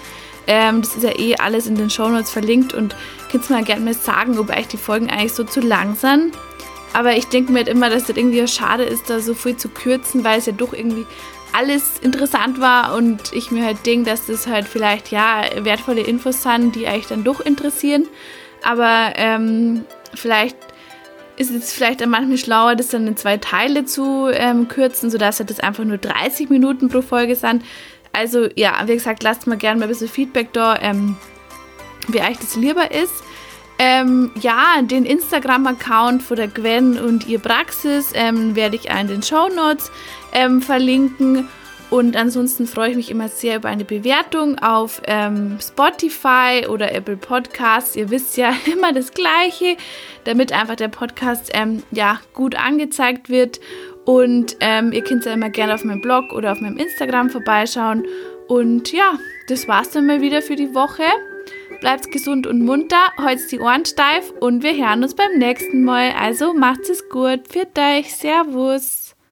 Ähm, das ist ja eh alles in den Shownotes verlinkt und könnt mir gerne mal sagen, ob euch die Folgen eigentlich so zu lang sind. Aber ich denke mir halt immer, dass das irgendwie schade ist, da so viel zu kürzen, weil es ja doch irgendwie alles interessant war und ich mir halt denke, dass das halt vielleicht ja wertvolle Infos sind, die euch dann doch interessieren. Aber ähm, vielleicht ist es vielleicht dann manchmal schlauer, das dann in zwei Teile zu ähm, kürzen, sodass halt das einfach nur 30 Minuten pro Folge sind. Also ja, wie gesagt, lasst mal gerne mal ein bisschen Feedback da, ähm, wie euch das lieber ist. Ähm, ja, den Instagram-Account von der Gwen und ihr Praxis ähm, werde ich in den Show Notes ähm, verlinken. Und ansonsten freue ich mich immer sehr über eine Bewertung auf ähm, Spotify oder Apple Podcasts. Ihr wisst ja (laughs) immer das Gleiche, damit einfach der Podcast ähm, ja, gut angezeigt wird. Und ähm, ihr könnt ja immer gerne auf meinem Blog oder auf meinem Instagram vorbeischauen. Und ja, das war's dann mal wieder für die Woche. Bleibt gesund und munter, holzt die Ohren steif und wir hören uns beim nächsten Mal. Also macht's es gut. Für euch. Servus.